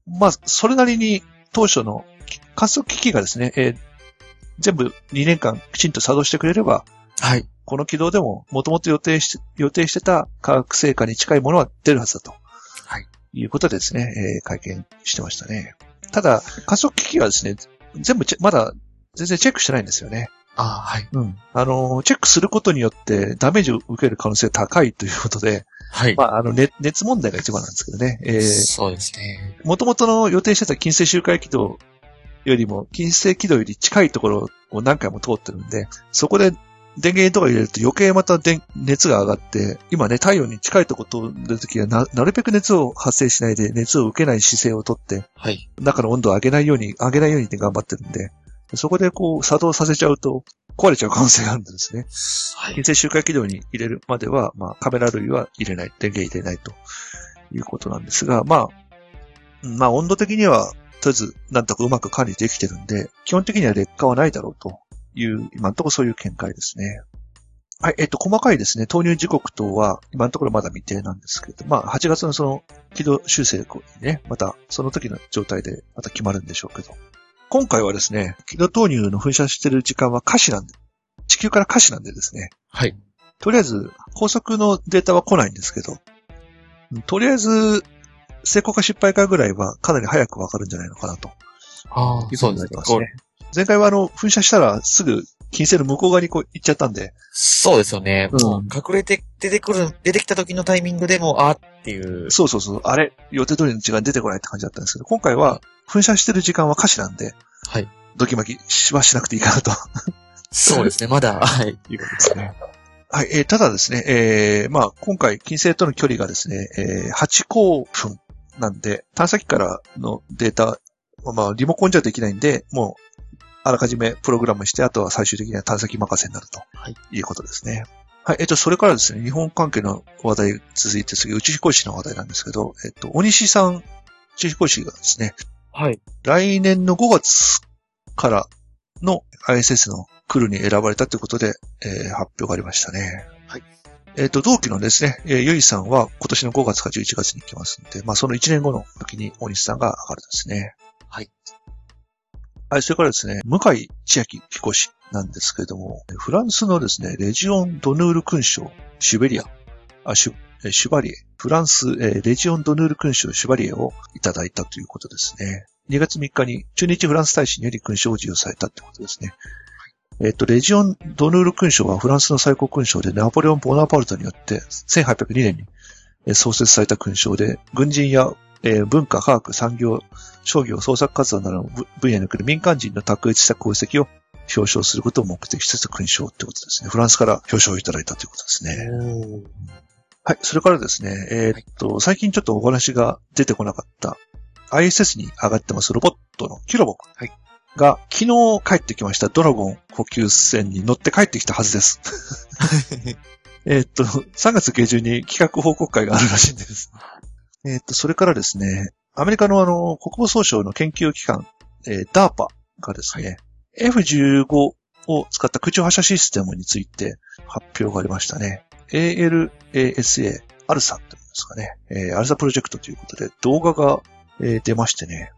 まあ、それなりに当初の観測機器がですね、えー全部2年間きちんと作動してくれれば、
はい。
この軌道でももともと予定し、予定してた科学成果に近いものは出るはずだと。
はい。
いうことでですね、えー会見してましたね。ただ、観測機器はですね、全部まだ全然チェックしてないんですよね。
ああ、はい。
うん。あのー、チェックすることによってダメージを受ける可能性が高いということで、
はい。
まあ、あの、熱熱問題が一番なんですけどね。えー
そうですね。
元々の予定してた近星周回軌道よりも、近星軌道より近いところを何回も通ってるんで、そこで電源とか入れると余計また電熱が上がって、今ね、太陽に近いところ通るときはな、なるべく熱を発生しないで、熱を受けない姿勢をとって、
はい。
中の温度を上げないように、上げないようにって頑張ってるんで、そこでこう作動させちゃうと、壊れちゃう可能性があるんですね。
はい。
近星周回軌道に入れるまでは、まあ、カメラ類は入れない、電源入れないということなんですが、まあ、うんまあ、温度的には、とりあえず、なんとかうまく管理できてるんで、基本的には劣化はないだろうという、今のところそういう見解ですね。はい、えっと、細かいですね、投入時刻等は、今のところまだ未定なんですけど、まあ、8月のその、軌道修正にね、また、その時の状態で、また決まるんでしょうけど。今回はですね、軌道投入の噴射してる時間は可視なんで、地球から可視なんでですね、
はい。
とりあえず、高速のデータは来ないんですけど、うんとりあえず、成功か失敗かぐらいはかなり早くわかるんじゃないのかなと。
ああそうですね。
前回はあの、噴射したらすぐ金星の向こう側にこう行っちゃったんで、
そうですよね。
うん
もう隠れて、出てくる、出てきた時のタイミングでも、あーっていう。
そうそうそう、あれ、予定通りの時間出てこないって感じだったんですけど、今回は噴射してる時間は可視なんで、
はい。
ドキマキしはしなくていいかなと
そうですね。まだ、はい。
いうことですね。はい、えーただですね、えーまあ、今回、金星との距離がですね、えー8光分なんで、探査機からのデータ、まあ、リモコンじゃできないんで、もう、あらかじめプログラムして、あとは最終的には探査機任せになると。
はい。
いうことですね。はい、えっと、それからですね、日本関係の話題続いて次、宇宙飛行士の話題なんですけど、えっと、大西さん、宇宙飛行士がですね、
はい。
来年の5月からの ISS のクルーに選ばれたということで、えー発表がありましたね。
はい。
えっ、と、同期のですね、えーゆいさんは今年の5月か11月に来ますので、まあその1年後の時に大西さんが上がるんですね。
はい。
はい、それからですね、向井千秋飛行士なんですけれども、フランスのですね、レジオン・ドヌール勲章、シュベリア、あ、シュ、シュバリエ、フランス、えレジオン・ドヌール勲章、シュバリエをいただいたということですね。2月3日に中日フランス大使により勲章を授与されたということですね。えっと、レジオン・ドヌール勲章はフランスの最高勲章でナポレオン・ボナパルトによって1802年に創設された勲章で、軍人や、えー文化、科学、産業、商業、創作活動などの分分野における民間人の卓越した功績を表彰することを目的とした勲章ってことですね。フランスから表彰をいただいたということですね。はい。それからですね、えーっと、最近ちょっとお話が出てこなかった ISS に上がってますロボットのキロボク
はい
が昨日帰ってきましたドラゴン補給船に乗って帰ってきたはずです。(laughs) えーっと、3月下旬に企画報告会があるらしいんです。(laughs) えーっと、それからですね、アメリカのあの、国防総省の研究機関、えー DARPA がですね、F15 を使った空中発射システムについて発表がありましたね。ALASA、アルサっていうんですかね。えーアルサプロジェクトということで動画が、えー出ましてね。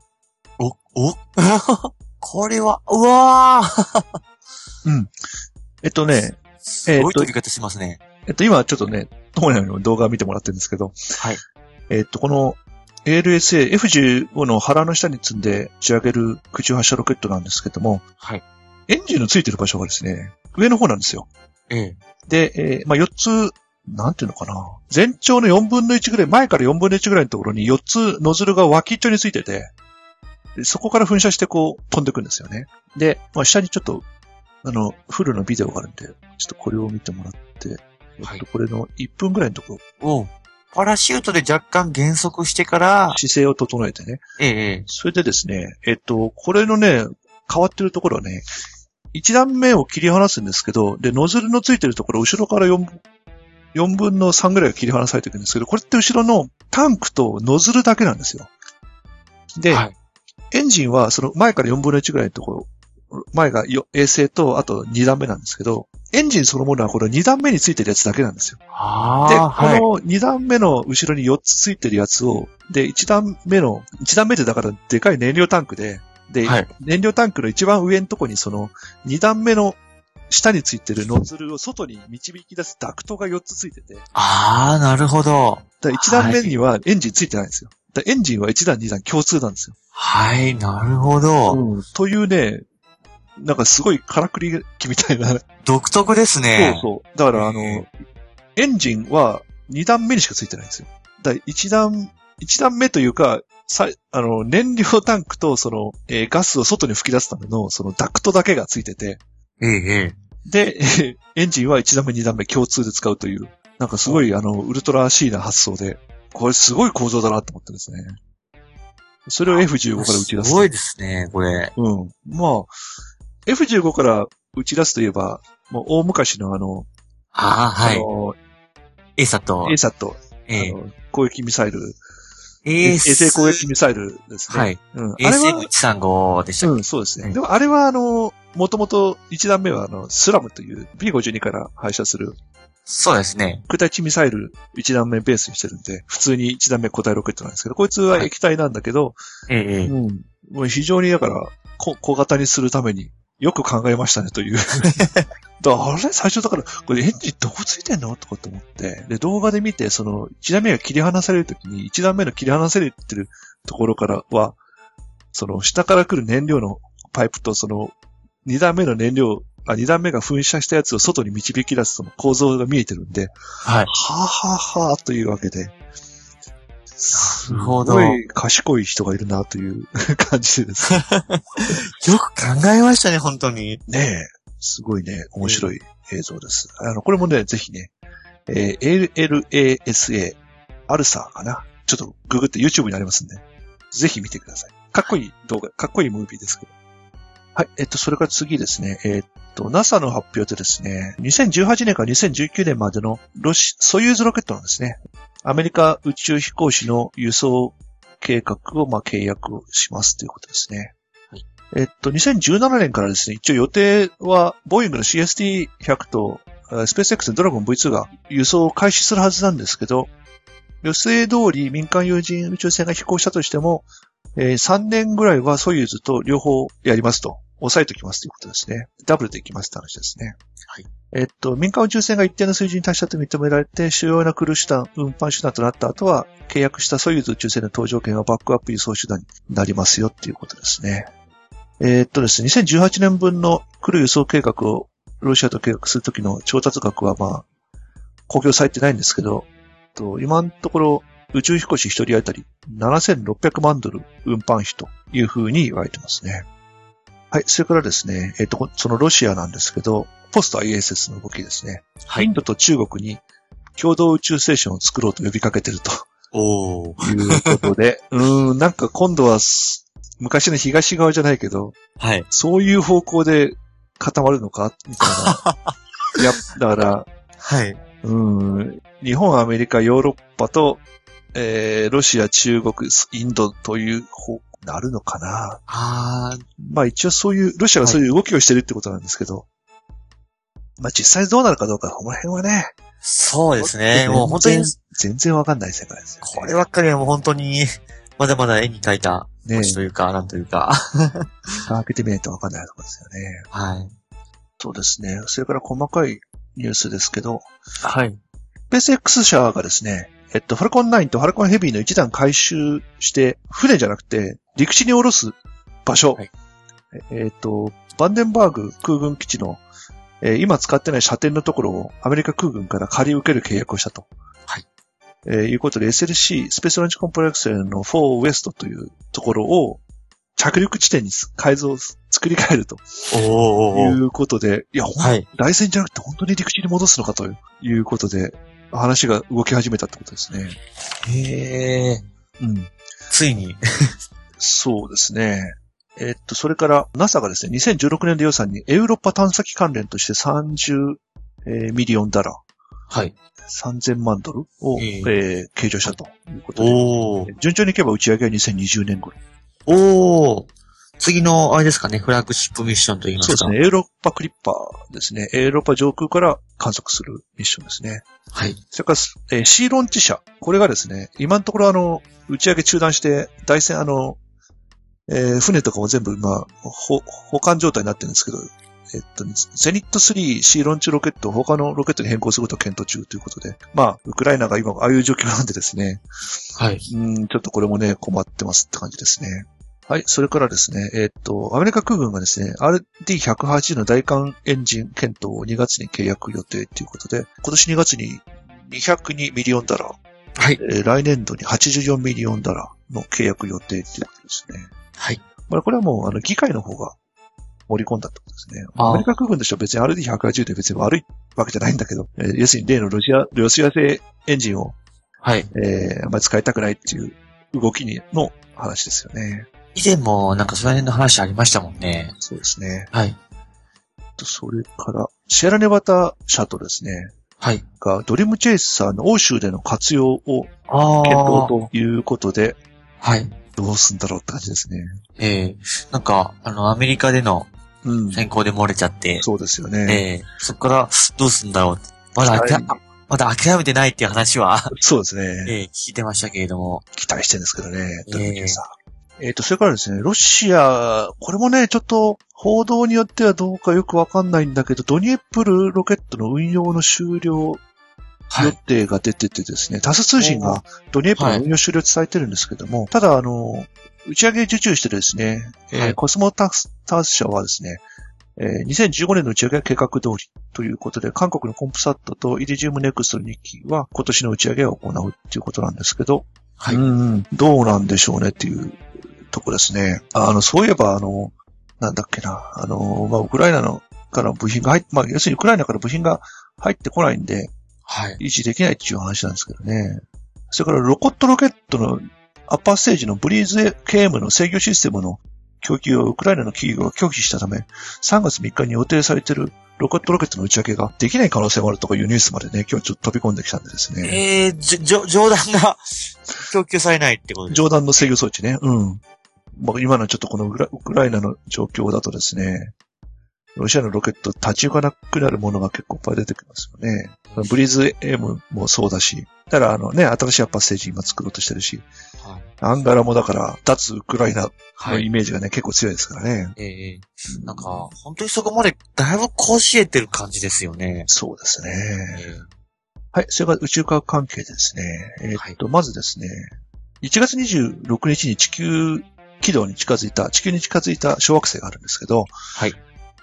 お、お (laughs) これは、うわー (laughs)
うん。えっとね、
すごい飛び方しますね。
えっと今ちょっとね、ともやの動画を見てもらってるんですけど、
はい。
えっとこの ALSA、F15 の腹の下に積んで打ち上げる空中発射ロケットなんですけども、
はい。
エンジンのついてる場所がですね、上の方なんですよ。
ええ。
で、えーまあ、4つ、なんていうのかな。全長の4分の1ぐらい、前から4分の1ぐらいのところに4つノズルが脇っちょについてて、でそこから噴射してこう飛んでくんですよね。で、まあ、下にちょっと、あの、フルのビデオがあるんで、ちょっとこれを見てもらって、
はい
えっと、これの1分ぐらいのところ、
パラシュートで若干減速してから、
姿勢を整えてね。
ええ、ええ。
それでですね、えっと、これのね、変わってるところはね、一段目を切り離すんですけど、で、ノズルのついてるところ、後ろから4、4分の3ぐらいが切り離されていくんですけど、これって後ろのタンクとノズルだけなんですよ。で、
はい。
エンジンはその前から4分の1ぐらいのところ、前がよ衛星と、あと2段目なんですけど、エンジンそのものはこの2段目についてるやつだけなんですよ。で。この2段目の後ろに4つついてるやつを、で、1段目の、1段目ってだからでかい燃料タンクで、で、
はい
燃料タンクの一番上のとこにその2段目の下についてるノズルを外に導き出すダクトが4つついてて、
ああ、なるほど。
ら1段目にはエンジンついてないんですよ。エンジンは1段2段共通なんですよ。
はい、なるほど。
というね、なんかすごいからくり機みたいな。そう
独特ですね。
そう。だからあの
え、
エンジンは2段目にしかついてないんですよ。だから1段、一段目というか、さ、あの、燃料タンクとその、えーガスを外に吹き出すための、そのダクトだけがついてて、
ええ、ええ。
で、え (laughs) ーエンジンは1段目2段目共通で使うという、なんかすごいあの、ウルトラ C な発想で、これすごい構造だなと思ってですね。それを F15 から打ち出す。
すごいですね、これ。
うん。まあ、F15 から打ち出すといえば、もう大昔のあの、
ああ、はい。
あの、
エサと、え
あの攻撃ミサイル、
え。
衛
衛
星攻撃ミサイルですね。
はい。
うん。あれは、
ASM135 でしたっ
うん、そうですね。
うん
でもあれはあの、もともと1段目はあの、スラムという B52 から発射する
そうですね。
空対地ミサイル1段目ベースにしてるんで、普通に1段目固体ロケットなんですけど、こいつは液体なんだけど、
ええ、ええ。
うん。もう非常にだから、こ小型にするためによく考えましたねという。(laughs) だあれ最初だから、これエンジンどこついてんの？とかって思って。で、動画で見て、その、1段目が切り離されるときに、1段目の切り離されてるところからは、その、下から来る燃料のパイプと、その、2段目の燃料、あ、2段目が噴射したやつを外に導き出すその構造が見えてるんで、
はい。
はぁはぁはぁというわけで、すごい賢い人がいるなという (laughs) 感じです。(laughs)
よく考えましたね、本当に。
ねえ、すごいね、面白い映像です。あの、これもね、ぜひね、えー LLASA、アルサーかな。ちょっとググって YouTube にありますんで、ぜひ見てください。かっこいい動画、かっこいいムービーですけど。はい、えっと、それから次ですね、えっと、NASA の発表でですね、2018年から2019年までのロシ、ソユーズロケットなんですね。アメリカ宇宙飛行士の輸送計画を、まあ、契約をしますということですね。えっと、2017年からですね、一応予定は、ボーイングの CST100 と、えースペース X のドラゴン V2 が輸送を開始するはずなんですけど、予定通り民間有人宇宙船が飛行したとしても、えー3年ぐらいはソユーズと両方やりますと、抑えておきますということですね。ダブルでいきますって話ですね。
はい。
えっと、民間宇宙船が一定の水準に達したと認められて、主要なクルー手段、運搬手段となった後は、契約したソユーズ宇宙船の搭乗権はバックアップ輸送手段になりますよっていうことですね。えーっとですね、2018年分の来る輸送計画をロシアと計画するときの調達額はまあ、公表されてないんですけど、と今のところ宇宙飛行士一人当たり7600万ドル運搬費という風に言われてますね。はい。それからですね、えっ、と、そのロシアなんですけど、ポスト ISS の動きですね。
は
イン。ドと中国に共同宇宙ステーションを作ろうと呼びかけてると
おー。
いうことで、(laughs) うーん、なんか今度はす昔の東側じゃないけど、
はい。
そういう方向で固まるのか？みたいな。い (laughs) や、だから、
はい。
うーん、日本、アメリカ、ヨーロッパと、えー、ロシア、中国、インドという方、なるのかな？
あー、
まあ一応そういう、ロシアがそういう動きをしてるってことなんですけど、まあ実際どうなるかどうか、この辺はね、
そうですね。もう本当に
全、然わかんない世界ですよ、ね。
こればっかりはもう本当に、まだまだ絵に描いた
ね
文字というか、なんというか。
開けてみないとわかんないところですよね。
はい。
そうですね。それから細かいニュースですけど、
はい。
スペース X 社がですね、えっと、ファルコン9とファルコンヘビーの一段回収して、船じゃなくて、陸地に下ろす場所。
はい
えっと、バンデンバーグ空軍基地の、えー今使ってない射程のところをアメリカ空軍から借り受ける契約をしたと。
はい。
えーいうことで SLC、スペースロンチコンプレックスの4ウエストというところを着陸地点に改造、作り変えると
お
いうことで、いや、ほん
はい。
来戦じゃなくて本当に陸地に戻すのかということで、話が動き始めたってことですね。
へえ。
うん。
ついに。
そうですね。えっと、それから NASA がですね、2016年度予算にエウロッパ探査機関連として30、えーミリオンダラ
はい。
ー、3000万ドルを、
え
え
え
ー計上したということで。順調にいけば打ち上げは2020年頃。
おー。次の、あれですかね、フラッグシップミッションと言いますか。
そうですね。エウロッパクリッパーですね。エウロッパ上空から観測するミッションですね。
はい。
それから、えー、シーロンチ社。これがですね、今のところあの、打ち上げ中断して、大戦あの、えー船とかも全部今、ほ保管状態になってるんですけど、えっと、ゼニット3シーロンチロケットを他のロケットに変更することを検討中ということで、まあ、ウクライナが今、ああいう状況なんでですね、
はい。
うん、ちょっとこれもね、困ってますって感じですね。はい。それからですね、えっと、アメリカ空軍がですね、RD180 の大艦エンジン検討を2月に契約予定ということで、今年2月に202 million dollar、
はい。
えー来年度に84 million dollar の契約予定ということですね。
はい。
まあ、これはもう、あの、議会の方が盛り込んだってことですね。アメリカ空軍としては別に RD180 で別に悪いわけじゃないんだけど、えー要するに例のロシア、ロシア製エンジンを
はい。
えー、あんまり使いたくないっていう動きにの話ですよね。
以前もなんかその辺の話ありましたもんね。
そうですね。
はい。
とそれから、シェラネバタ社とですね、
はい。
がドリームチェイサーの欧州での活用を
あ
検討ということで、
はい。
どうすんだろうって感じですね。
ええなんか、あの、アメリカでの
うん。
選考で漏れちゃって、
そうですよ
え
ね。
えそこからどうすんだろう。まだまだ諦めてないっていう話は、
そうですね。
ええ聞いてましたけれども。
期待してるんですけどね。
ええ
ドリームチェイサー。えっ、と、それからですね、ロシア、これもね、ちょっと、報道によってはどうかよくわかんないんだけど、ドニエプルロケットの運用の終了予
はい。
定が出ててですね、タス通信がドニエプルの運用終了伝えてるんですけども、ただ、あの、打ち上げ受注してですね、えー
はい
コスモタスタ社はですね、えー2015年の打ち上げ計画通りということで、韓国のコンプサットとイリジウムネクストの2機は今年の打ち上げを行うっていうことなんですけど、
はい。
うん、どうなんでしょうねっていうとこですね。あの、そういえば、あの、なんだっけな、あの、まあ、ウクライナのから部品が入っ、まあ、要するにウクライナから部品が入ってこないんで、
はい。
維持できないっていう話なんですけどね。それからロコットロケットのアッパーステージのブリーズ KM の制御システムの供給をウクライナの企業が拒否したため、3月3日に予定されているロケットロケットの打ち上げができない可能性もあるとかいうニュースまでね、今日ちょっと飛び込んできたんでですね。
ええじょ、じょ、冗談が (laughs) 供給されないってことです
上段の制御装置ね。うん。まあ、今のちょっとこのウクライナの状況だとですね、ロシアのロケット立ち行かなくなるものが結構いっぱい出てきますよね。ブリーズ M もそうだし、ただあのね、新しいアッパーステージ今作ろうとしてるし、
はい。
アンガラもだから、脱ウクライナ
はい。
のイメージがね、結構強いですからね。
ええなんか、本当にそこまでだいぶ甲子得てる感じですよね。
そうですね。
え
はい、それから宇宙科学関係でですね。えーっと、まずですね、1月26日に地球軌道に近づいた、地球に近づいた小惑星があるんですけど、
はい。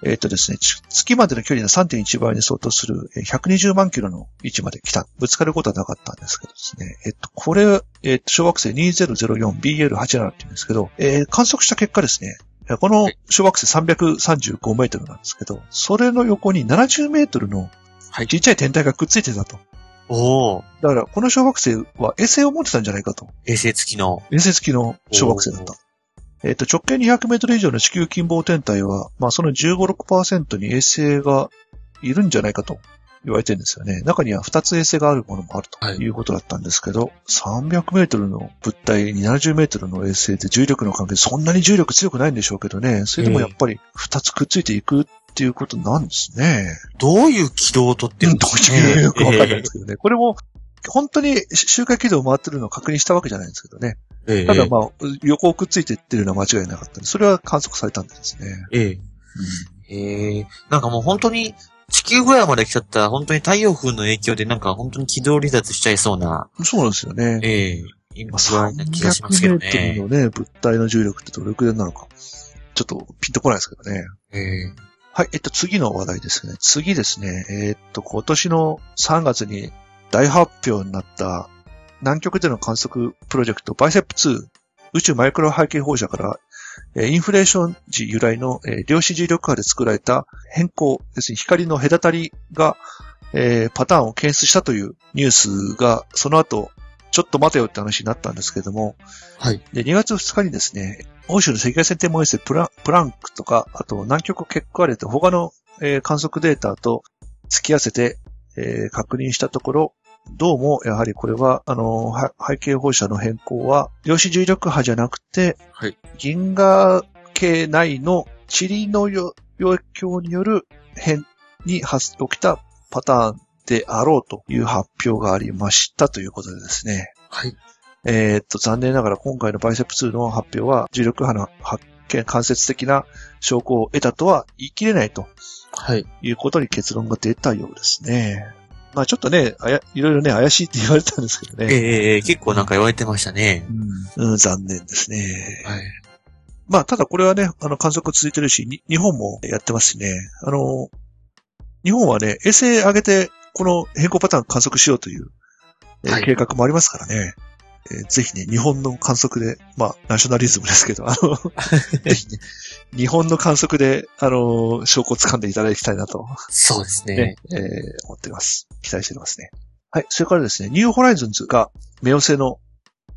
えーっとですね、ち月までの距離の3.1倍に相当するえー120万キロの位置まで来た。ぶつかることはなかったんですけどですね。えっと、これ、えっと、小惑星 2004BL87 って言うんですけど、えー観測した結果ですね、この小惑星335メートルなんですけど、それの横に70メートルの
はい
ちっちゃい天体がくっついてたと。
おー。
だから、この小惑星は衛星を持ってたんじゃないかと。
衛星付きの。
衛星付きの小惑星だった。えっ、と、直径200メートル以上の地球近傍天体は、まあ、その15、6%に衛星がいるんじゃないかと言われてるんですよね。中には2つ衛星があるものもあると
はい
いうことだったんですけど、300メートルの物体に70メートルの衛星で重力の関係、そんなに重力強くないんでしょうけどね。それでもやっぱり2つくっついていくっていうことなんですね。
どういう軌道をとってるん
どういうよくわかんない
え
ですけどね。これも、本当に周回軌道を回ってるのを確認したわけじゃないんですけどね。
ええ
ただまあ、横をくっついていってるのは間違いなかったんで、それは観測されたんですね。
ええ。ええなんかもう本当に、地球ぐらいまで来ちゃったら、本当に太陽風の影響でなんか本当に軌道離脱しちゃいそうな、
そうなんですよね。
ええ今
まあ、
ぐらいな気がしますけど
300メートル
ね。
のね、物体の重力ってどれくらいなのか。ちょっとピンとこないですけどね。
ええ
はい、えっと、次の話題ですね。次ですね。えーっと、今年の3月に大発表になった南極での観測プロジェクトバイセップ2宇宙マイクロ背景放射から、えーインフレーション時由来の、えー量子重力波で作られた変更、要するに光の隔たりが、えーパターンを検出したというニュースが、その後、ちょっと待てよって話になったんですけれども、
はい。
で、2月2日にですね、欧州の赤外線天文衛星プラプランクとか、あと南極結果レと他の、えー観測データと付き合わせて、えー確認したところ、どうも、やはりこれは、あの背景放射の変更は、量子重力波じゃなくて、
はい
銀河系内の塵のよ影響による変に発起きたパターンであろうという発表がありましたということでですね。
はい。
えーっと、残念ながら今回のバイセップ2の発表は、重力波の発見、間接的な証拠を得たとは言い切れないと
はい。
いうことに結論が出たようですね。まあちょっとね、あや、いろいろね、怪しいって言われたんですけど
ええ
ね。
ええ結構なんか言われてましたね。
うん、うん残念ですね。
はい。
まあただこれはね、あの観測続いてるし、に日本もやってますしね。あの、日本はね、衛星上げて、この変更パターン観測しようという、えー
はい
計画もありますからね。えーぜひね、日本の観測で、まあ、ナショナリズムですけど、あの、(laughs) ぜひね、日本の観測で、あの、証拠を掴んでいただきたいなと、
そうですね
ね。、えー思っています。期待してますね。はい。それからですね、ニューホライズンズが、冥王星の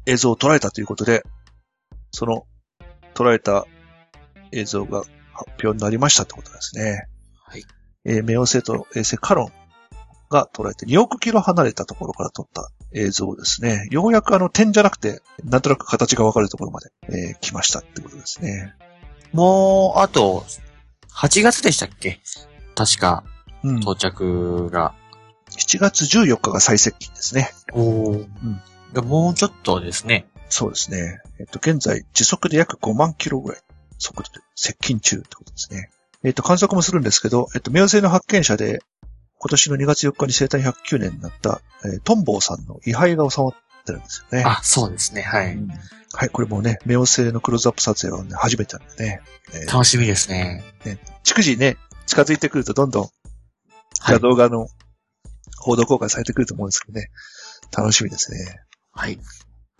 映像を捉えたということで、その、捉えた映像が発表になりましたってことですね。
はい。
えー冥王星と衛星カロンが捉えて2億キロ離れたところから撮った映像ですね。ようやくあの点じゃなくて、なんとなく形がわかるところまで、えー来ましたってことですね。
もう、あと、8月でしたっけ？確か、
うん。
到着が。
7月14日が最接近ですね。
おお。もうちょっとですね。
そうですね。えっと、現在、時速で約5万キロぐらい、速度で接近中ってことですね。えっと、観測もするんですけど、えっと、冥王星の発見者で、今年の2月4日に生誕109年になった、えートンボーさんの位牌が収まってるんですよね。
あ、そうですね。はい。
うんはい、これもね、冥王星のクローズアップ撮影はね、初めてなんでね。えー
楽しみですね。
逐次ね、近づいてくるとどんどん
はい。
動画の報道公開されてくると思うんですけどね。楽しみですね。
はい。こ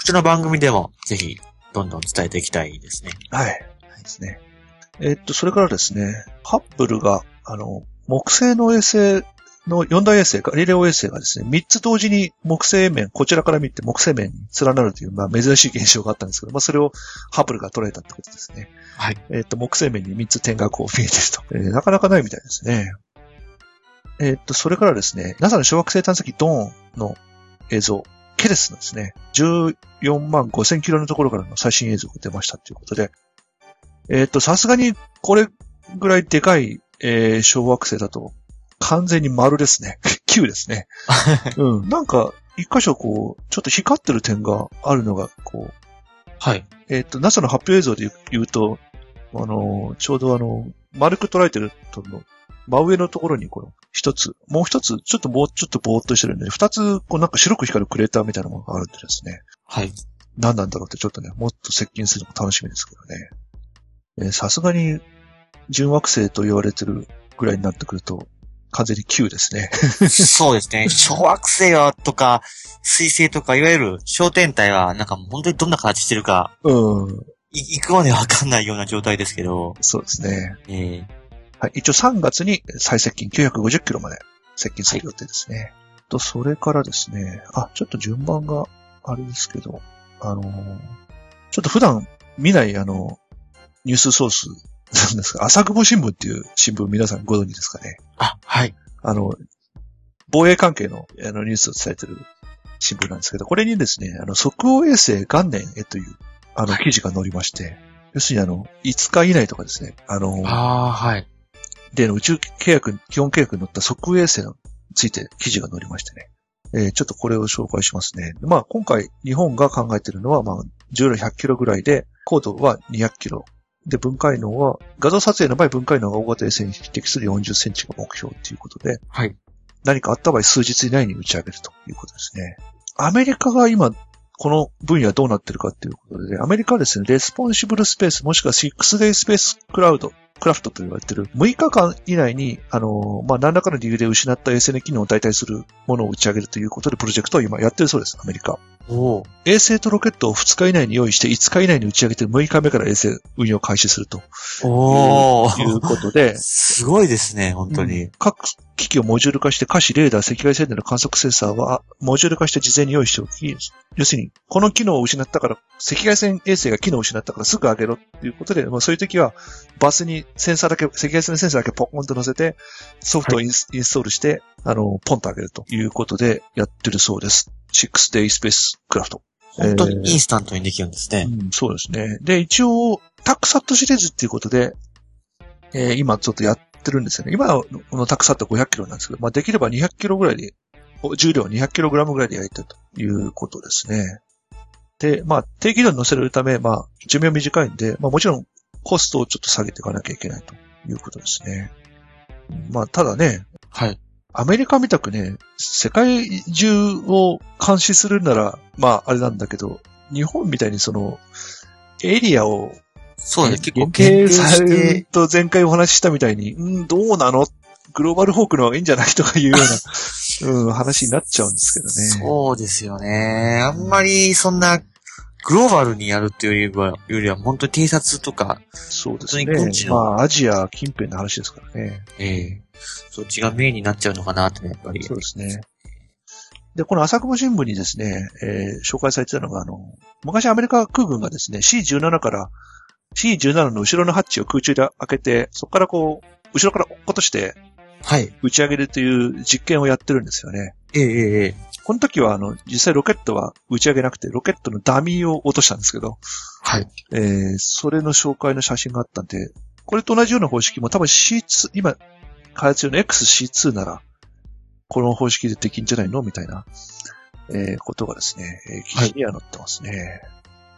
ちらの番組でも、ぜひ、どんどん伝えていきたいですね。
はい。ですね。えっと、それからですね、ハッブルが、あの、木星の衛星の4大衛星、ガリレオ衛星がですね、3つ同時に木星面、こちらから見て木星面に連なるという、まあ珍しい現象があったんですけど、まあそれをハッブルが捉えたってことですね。
はい。
えっと、木星面に3つ点がこう見えてると。えーなかなかないみたいですね。えっと、それからですね、NASA の小惑星探査機ドーンの映像、ケレスのですね、14万5千キロのところからの最新映像が出ましたということで、えっと、さすがにこれぐらいでかい、えー小惑星だと、完全に丸ですね。(laughs) 9ですね。うん。なんか、一箇所こう、ちょっと光ってる点があるのが、こう、
はい。
えっ、と、NASA の発表映像で言うと、あの、ちょうどあの、丸く捉えてるとの、真上のところにこの、一つ、もう一つ、ちょっともうちょっとぼーっとしてるんで、二つ、こうなんか白く光るクレーターみたいなものがあるんでですね。
はい。
何なんだろうってちょっとね、もっと接近するのも楽しみですけどね。えーさすがに、純惑星と言われてるぐらいになってくると、完全に9ですね。
そうですね。(laughs) 小惑星はとか、水星とか、いわゆる小天体は、なんか本当にどんな形してるか、
うん。
い行くまでわかんないような状態ですけど。
そうですね。
ええ
はい。一応3月に最接近950キロまで接近する予定ですね。と、それからですね、あ、ちょっと順番があれですけど、あのーちょっと普段見ないあの、ニュースソースなんですが、朝久保新聞っていう新聞皆さんご存知ですかね？
あ、はい。
あの、防衛関係のあのニュースを伝えてる新聞なんですけど、これにですね、あの、即応衛星元年へという、あの、
はい
記事が載りまして、要するにあの、5日以内とかですね、あの、
ああ、はい。
例の宇宙計画、基本計画に載った即応衛星について記事が載りましてね。えーちょっとこれを紹介しますね。まあ、今回日本が考えているのは、まあ、重量100キロぐらいで、高度は200キロ。で、分解能は、画像撮影の場合分解能が大型衛星に匹敵する40センチが目標ということで、
はい。
何かあった場合数日以内に打ち上げるということですね。アメリカが今、この分野はどうなってるかっていうことで、アメリカはですね、 responsive space もしくは 6 day space cloud、クラフトと言われている。6日間以内に、あの、まあ、何らかの理由で失った衛星の機能を代替するものを打ち上げるということでプロジェクトを今やってるそうです、アメリカ。
おー
衛星とロケットを2日以内に用意して5日以内に打ち上げて6日目から衛星運用開始すると
お
いう
ー。
ことで、(laughs)
すごいですね、本当に。
各機器をモジュール化して、可視、レーダー、赤外線での観測センサーは、モジュール化して事前に用意しておき、要するに、この機能を失ったから、赤外線衛星が機能を失ったからすぐ上げろっていうことで、まあ、そういう時は、バスにセンサーだけ、赤外線のセンサーだけポコンと乗せて、ソフトをインス,、インストールして、あの、ポンと上げるということでやってるそうです。6 Day Space Craft。
本当にインスタントにできるんですね。
うん、そうですね。で、一応、タックサットシリーズっていうことで、えー今ちょっとやってるんですよね。今のこのタックサット500キロなんですけど、まあ、できれば200キロぐらいで、お重量200キログラムぐらいで焼いてるということですね。で、まあ、低軌道に乗せるため、まあ、寿命短いんで、まあ、もちろんコストをちょっと下げていかなきゃいけないということですね。まあ、ただね、
はい。
アメリカみたくね、世界中を監視するなら、まあ、あれなんだけど、日本みたいにその、エリアを
そうね、結構
限定される、と前回お話ししたみたいに、うん、どうなの？グローバルホークの方がいいんじゃないとかいうような、(laughs) うん、話になっちゃうんですけどね。
そうですよね。あんまりそんな、グローバルにやるっていうよりは、よりは本当に偵察とか、
そうですねまあ、アジア近辺の話ですからね。
ええそっちがメインになっちゃうのかなってね、やっぱり。
そうですね。で、この朝久保新聞にですね、えー紹介されてたのが、あの、昔アメリカ空軍がですね、C17 から C17 の後ろのハッチを空中で開けて、そこからこう、後ろから落っことして
はい。
打ち上げるという実験をやってるんですよね。
ええええええ
この時は、あの、実際ロケットは打ち上げなくて、ロケットのダミーを落としたんですけど、
はい。
えー、それの紹介の写真があったんで、これと同じような方式も多分 C2、今、開発中の XC2 なら、この方式でできんじゃないの？みたいな、えー、ことがですね、えー記事には載ってますね。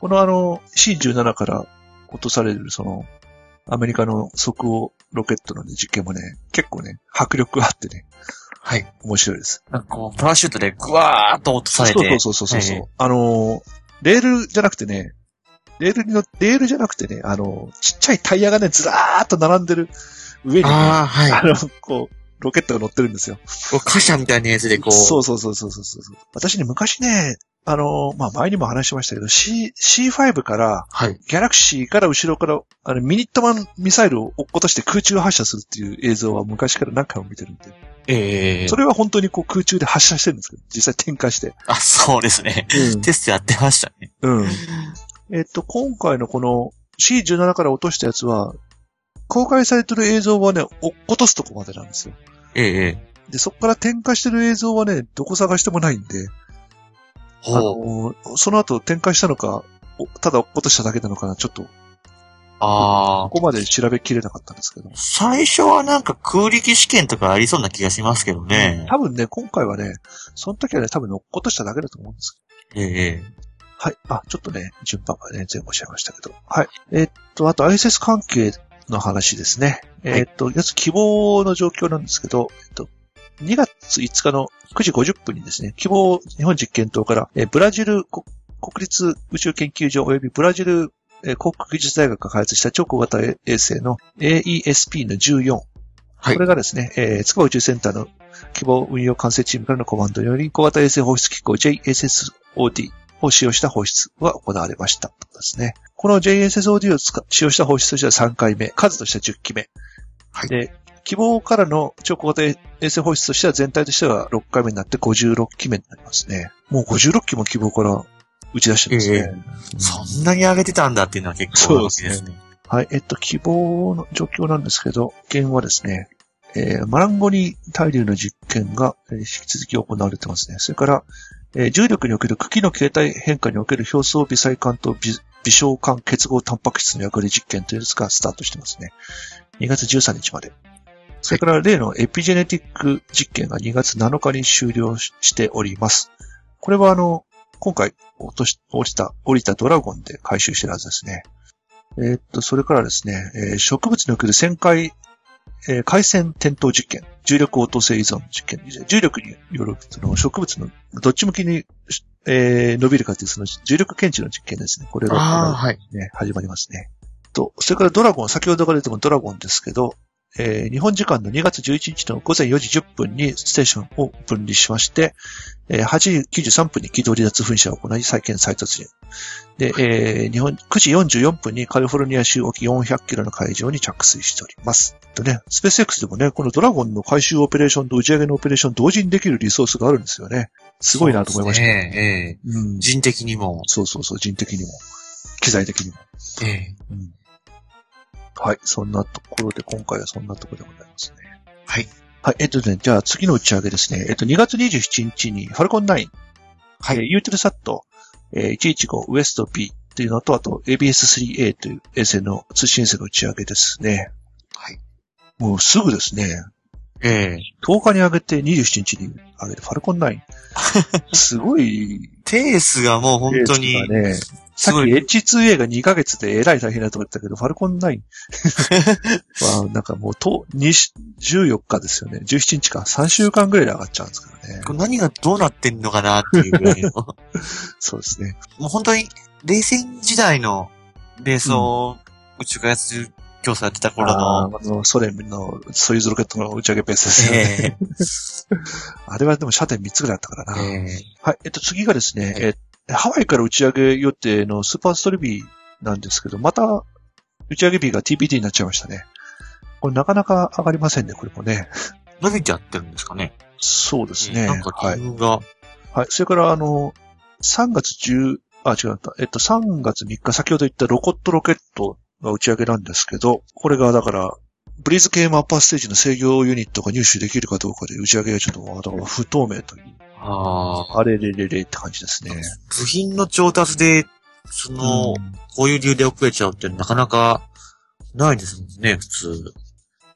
このあの、C17 から落とされる、その、アメリカの即応ロケットの、ね、実験もね、結構ね、迫力があってね、
はい。
面白いです。
なんかこう、パラシュートでグワーっと落とされて。
そうそうそうそうそう、
ええ
あのー、レールじゃなくてね、レールにの、レールじゃなくてね、あのー、ちっちゃいタイヤがね、ずらーっと並んでる上にね、
ああ、はい。
あの、こう、ロケットが乗ってるんですよ。
貨車みたいなやつでこう。
そうそうそうそうそうそう。私ね、昔ね、あのー、まあ、前にも話しましたけど、C、C5 から、
はい。
ギャラクシーから後ろから、あの、ミニットマンミサイルを落っことして空中発射するっていう映像は昔から何回も見てるんで、
ええ
それは本当にこう空中で発射してるんですけど、実際点火して。
あ、そうですね。
うん
テストやってましたね。
うん。えっと、今回のこの C17 から落としたやつは、公開されてる映像はね、落っことすとこまでなんですよ。
ええええ
で、そこから点火してる映像はね、どこ探してもないんで、あ
ほう。
のその後点火したのか、おただ落っことしただけなのかな、ちょっと、
ああ
こ。こまで調べきれなかったんですけど。
最初はなんか空力試験とかありそうな気がしますけどね。
多分ね、今回はね、その時はね、多分ね落っことしただけだと思うんです
えええ
はい。あ、ちょっとね、順番がね、前後しちゃいましたけど。はい。えっと、あと ISS 関係の話ですね。えっと、やつ希望の状況なんですけど、えっと、2月5日の9時50分にですね、希望日本実験棟から、えーブラジル国国立宇宙研究所及びブラジルえー航空技術大学が開発した超小型衛星の AESP の14。
はい
これがですね、えー、筑波宇宙センターの希望運用管制チームからのコマンドにより、小型衛星放出機構 JSSOD を使用した放出が行われました。ですね。この JSSOD を使用した放出としては3回目、数としては10機目。
はい。
で、希望からの超小型衛星放出としては全体としては6回目になって56機目になりますね。もう56機も希望から打ち出してますね。
えそんなに上げてたんだっていうのは結構大きいですね。
はい、えっと、希望の状況なんですけど、実験はですね、えー、マランゴニ対流の実験が、えー、引き続き行われてますね。それから、えー、重力における茎の形態変化における表層微細管と微微小管結合タンパク質の役割実験というやつがスタートしてますね。2月13日まで。それから例のエピジェネティック実験が2月7日に終了しております。これはあの、今回落とし、降りた、降りたドラゴンで回収してるはずですね。えー、っと、それからですね、えー、植物における旋回、えー、回線点灯実験、重力応答性依存実験、重力によるその植物のどっち向きに、えー、伸びるかというその重力検知の実験ですね。これが、ね、はい、始まりますね。と、それからドラゴン、先ほどから出てもドラゴンですけど、えー、日本時間の2月11日の午前4時10分にステーションを分離しまして、えー、8時93分に軌道離脱噴射を行い再建再突入。で、えー、日本、9時44分にカリフォルニア州沖400キロの海上に着水しております。とね、スペース X でもね、このドラゴンの回収オペレーションと打ち上げのオペレーション同時にできるリソースがあるんですよね。すごいなと思いました。
ね、ええー、うん。人的にも。
そうそうそう、人的にも。機材的にも。
ええー、うん
はい。そんなところで、今回はそんなところでございますね。
はい。
はい。えっとね、じゃあ次の打ち上げですね。えっと、2月27日に、ファルコン9。はい。えー、ユーテルサット、えー、115ウエスト B っていうのと、あと ABS3A という衛星の通信衛星の打ち上げですね。
はい。
もうすぐですね。
ええ
ー、10日に上げて27日に上げて、ファルコン9。(laughs) すごい。
ペースがもう本当に。
ね、さっき H2A が2ヶ月でえらい大変だと思ったけど、ファルコン9は、(laughs) なんかもうと、14日ですよね。17日か。3週間ぐらいで上がっちゃうんですからね。
何がどうなってんのかなっていうぐらいの。(laughs)
そうですね。
もう本当に、冷戦時代のベースを宇宙開発競争やってた頃の。
あの、ソ連のソユーズロケットの打ち上げペースですね。えー、(laughs) あれはでも射程3つぐらいあったからな。えー、はい。えっと、次がですね、えハワイから打ち上げ予定のスーパーストリビーなんですけど、また打ち上げ日が TBD になっちゃいましたね。これなかなか上がりませんね、これもね。(laughs)
伸びちゃってるんですかね
そうですね。
なんか理由が、はい。
はい。それから、あの、3月10、あ、違った。えっと、3月3日、先ほど言ったロコットロケットの打ち上げなんですけど、これがだから、ブリーズ系マッパーステージの制御ユニットが入手できるかどうかで打ち上げがちょっと、だから不透明という。
あ
あ。あれれれれって感じですね。
部品の調達で、その、うん、こういう理由で遅れちゃうってなかなかないですもんね、普通。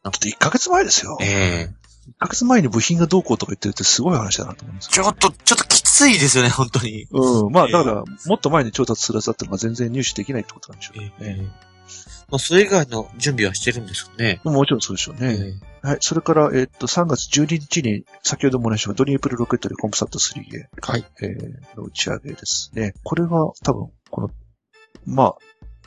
だって1ヶ月前ですよ。
ええ
ー、1ヶ月前に部品がどうこうとか言ってるってすごい話だなと思うんです
ちょっと、ちょっときついですよね、本当に。
うん。まあ、だから、もっと前に調達するやつだったのが全然入手できないってことなんでしょうね。ええー
まあ、それ以外の準備はしてるんですよね。
もちろんそうでしょうね。えー、はい。それから、えー、っと、3月12日に、先ほどもお話したドニープルロケットでコンプサット3へ、
はい。
えー、の打ち上げですね。これが多分、この、まあ、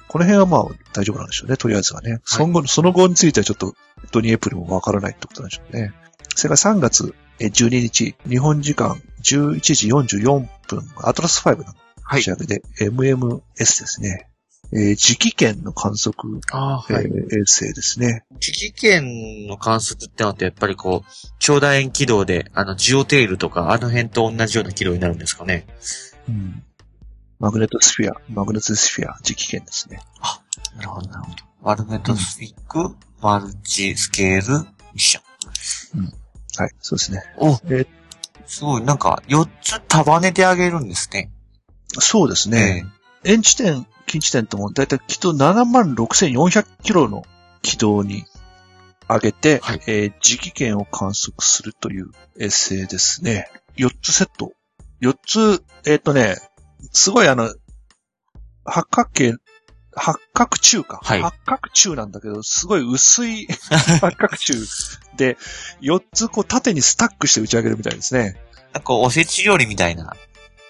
この辺はまあ大丈夫なんでしょうね、とりあえずはね。はい、その後、その後についてはちょっとドニーエプルもわからないってことなんでしょうね。それから3月12日、日本時間11時44分、アトラス5の打ち上げで、はい、MMS ですね。えー、磁気圏の観測、
あはい、え
ー、衛星ですね。
磁気圏の観測ってのってやっぱりこう、超楕円軌道で、あの、ジオテールとか、あの辺と同じような軌道になるんですかね。
うん。マグネットスフィア、マグネットスフィア、磁気圏ですね。
あ、なるほど、なるほど。マグネットスフィック、うん、マルチスケール、ミッショ
ン。うん。はい、そうですね。
お、えー、すごい、なんか、4つ束ねてあげるんですね。
そうですね。えー、エン地点近地点ともだいたい軌道76,400キロの軌道に上げて、はい、えー、磁気圏を観測するという衛星ですね。4つセット。4つ、えっ、ー、とね、すごいあの、八角形、八角柱か。
はい、
八角柱なんだけど、すごい薄い (laughs) 八角柱で、4つこう縦にスタックして打ち上げるみたいですね。
なんかおせち料理みたいな。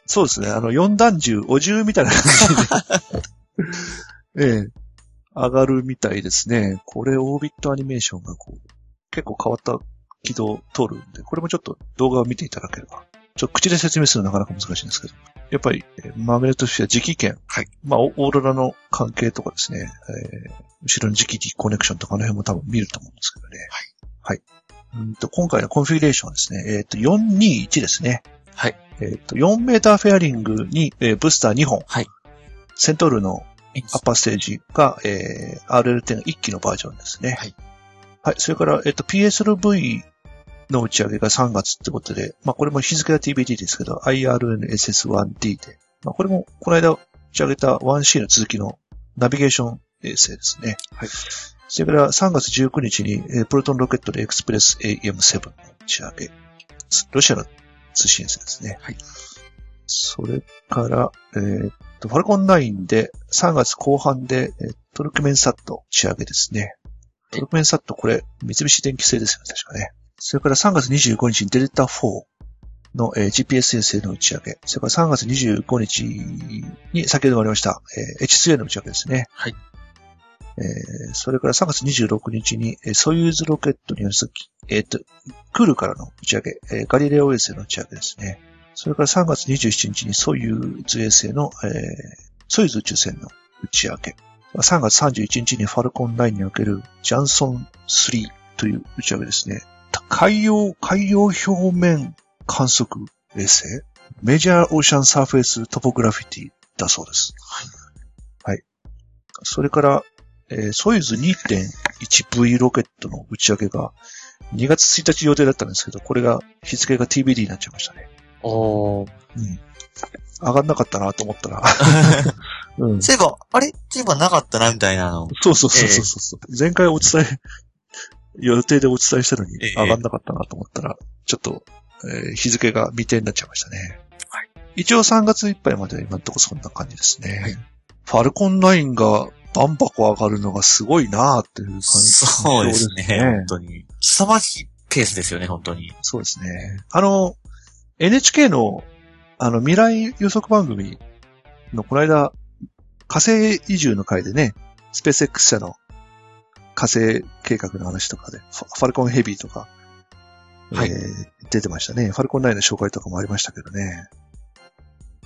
そうですね。あの、四段重、お重みたいな感じで、(laughs) ええ、上がるみたいですね。これ、オービットアニメーションがこう、結構変わった軌道を通るんで、これもちょっと動画を見ていただければ。ちょっと口で説明するのはなかなか難しいんですけど。やっぱり、マグネットフィア磁気圏。
はい。
まあ、オーロラの関係とかですね、えー、後ろの磁気コネクションとかあの辺も多分見ると思うんですけどね。はい。はい。うんと今回のコンフィギュレーションはですね、えっ、と、421ですね。
はい。
えっ、と、4メーターフェアリングに、えーブースター2本。
はい。
セントールのアッパーステージが、えー、RL10 1機のバージョンですね。
はい。
はい。それから、えっと、PSLV の打ち上げが3月ってことで、まあ、これも日付は TBD ですけど、IRNSS1D で、まあ、これも、この間打ち上げた 1C の続きのナビゲーション衛星ですね。
はい。
それから3月19日に、えープロトンロケットでエクスプレス AM7 の打ち上げ。つロシアの通信衛星ですね。
はい。
それから、えーっと、ファルコン9で3月後半で、えートルクメンサット打ち上げですね。トルクメンサットこれ、三菱電機製ですよね、確かね。それから3月25日にデルタ4の、えー GPS 衛星の打ち上げ。それから3月25日に先ほどもありました、えー H2A の打ち上げですね。
はい。
えーそれから3月26日に、えーソユーズロケットによる先、えっ、と、クールからの打ち上げ、えーガリレオ衛星の打ち上げですね。それから3月27日にソユーズ衛星の、えーソユーズ宇宙船の打ち上げ。3月31日にファルコン9におけるジェイソン3という打ち上げですね。海洋、海洋表面観測衛星 measure ocean surface topography だそうです。はい。それから、えーソユーズ 2.1V ロケットの打ち上げが2月1日予定だったんですけど、これが日付が TBD になっちゃいましたね。
おー。
うん。上がんなかったなと思ったら。(laughs) うん。
そういえば、あれ？そういえばなかったな、みたいなの。
そうそうそうそうそう、前回お伝え、予定でお伝えしたのに
ええ
上がんなかったなと思ったら、ちょっと、えー日付が未定になっちゃいましたね。
はい。
一応3月いっぱいまでは今んとこそんな感じですね。
はい
ファルコン9がバンバコ上がるのがすごいなーっていう感じ
そうですね。本当に。凄まじいペースですよね、本当に。
そうですね。あの、NHK の、あの、未来予測番組の、この間、火星移住の回でね、スペース X 社の火星計画の話とかで、ファファルコンヘビーとか、
はい
えー出てましたね。ファルコン9の紹介とかもありましたけどね。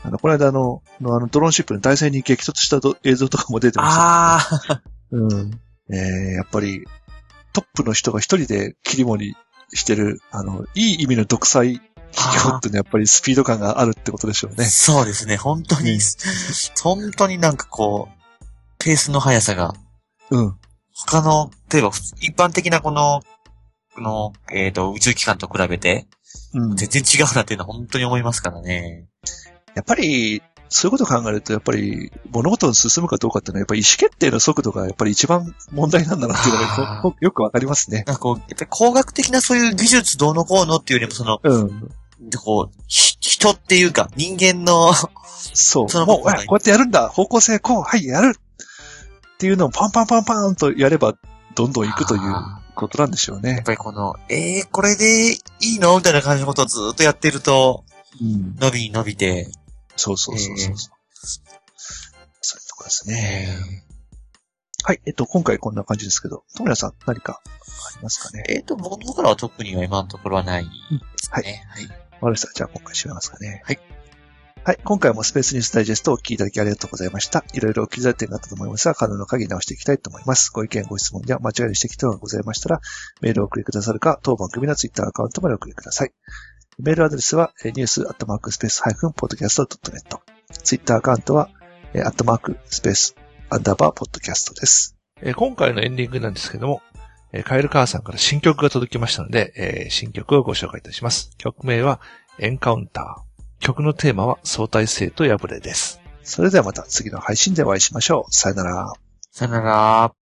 あの、この間あの、のあのドローンシップの大戦に激突したど映像とかも出てました、
ああ、
うん。えー、やっぱり、トップの人が一人で切り盛りしてる、あの、いい意味の独裁企業ってね、やっぱりスピード感があるってことでしょうね。
そうですね、本当に、
うん
本当になんかこう、ペースの速さが、
うん。
他の、例えば、一般的なこの、この、えっ、と、宇宙機関と比べて、
うん。
全然違うなっていうのは本当に思いますからね。
やっぱり、そういうことを考えると、やっぱり、物事を進むかどうかっていうのは、やっぱり意思決定の速度がやっぱり一番問題なんだなっていうのがよよくわかりますね。
なんかこう、やっぱり工学的なそういう技術どうのこうのっていうよりも、その、
うん。
でこう、ひ人っていうか、人間の、(laughs)
そう。
その
もう、あこうやってやるんだ方向性こうはい、やるっていうのをパンパンパンパンとやれば、どんどん行くという
あ
ことなんでしょう
ーやっ
ね。
ぱりこの、えー、これでいいの？みたいな感じのことをずーっとやってると、
うん。
伸びに伸びて、
そうそうそうそうそう。そういうとこですね。
え
はい。えっと、今回こんな感じですけど、友谷さん何かありますかね？
ー、えーと、僕からは特には今のところはないですね。はい。
わかりました。じゃあ今回締めますかね。
はい。
はい。今回もスペースニュースダイジェストをお聞きいただきありがとうございました。いろいろお気づい点があったと思いますが、可能な限り直していきたいと思います。ご意見、ご質問や間違いの指摘等がございましたら、メールをお送りくださるか、当番組のツイッターアカウントまでお送りください。メールアドレスは、えーニュースアットマークスペースハイフンポッドキャストドットネット。ツイッターアカウントは、えーアットマークスペースアンダーバーポッドキャストです。
えー今回のエンディングなんですけども、えーカエルカーさんから新曲が届きましたので、えー新曲をご紹介いたします。曲名はエンカウンター。曲のテーマは相対性と破れです。
それではまた次の配信でお会いしましょう。さよなら。
さよなら。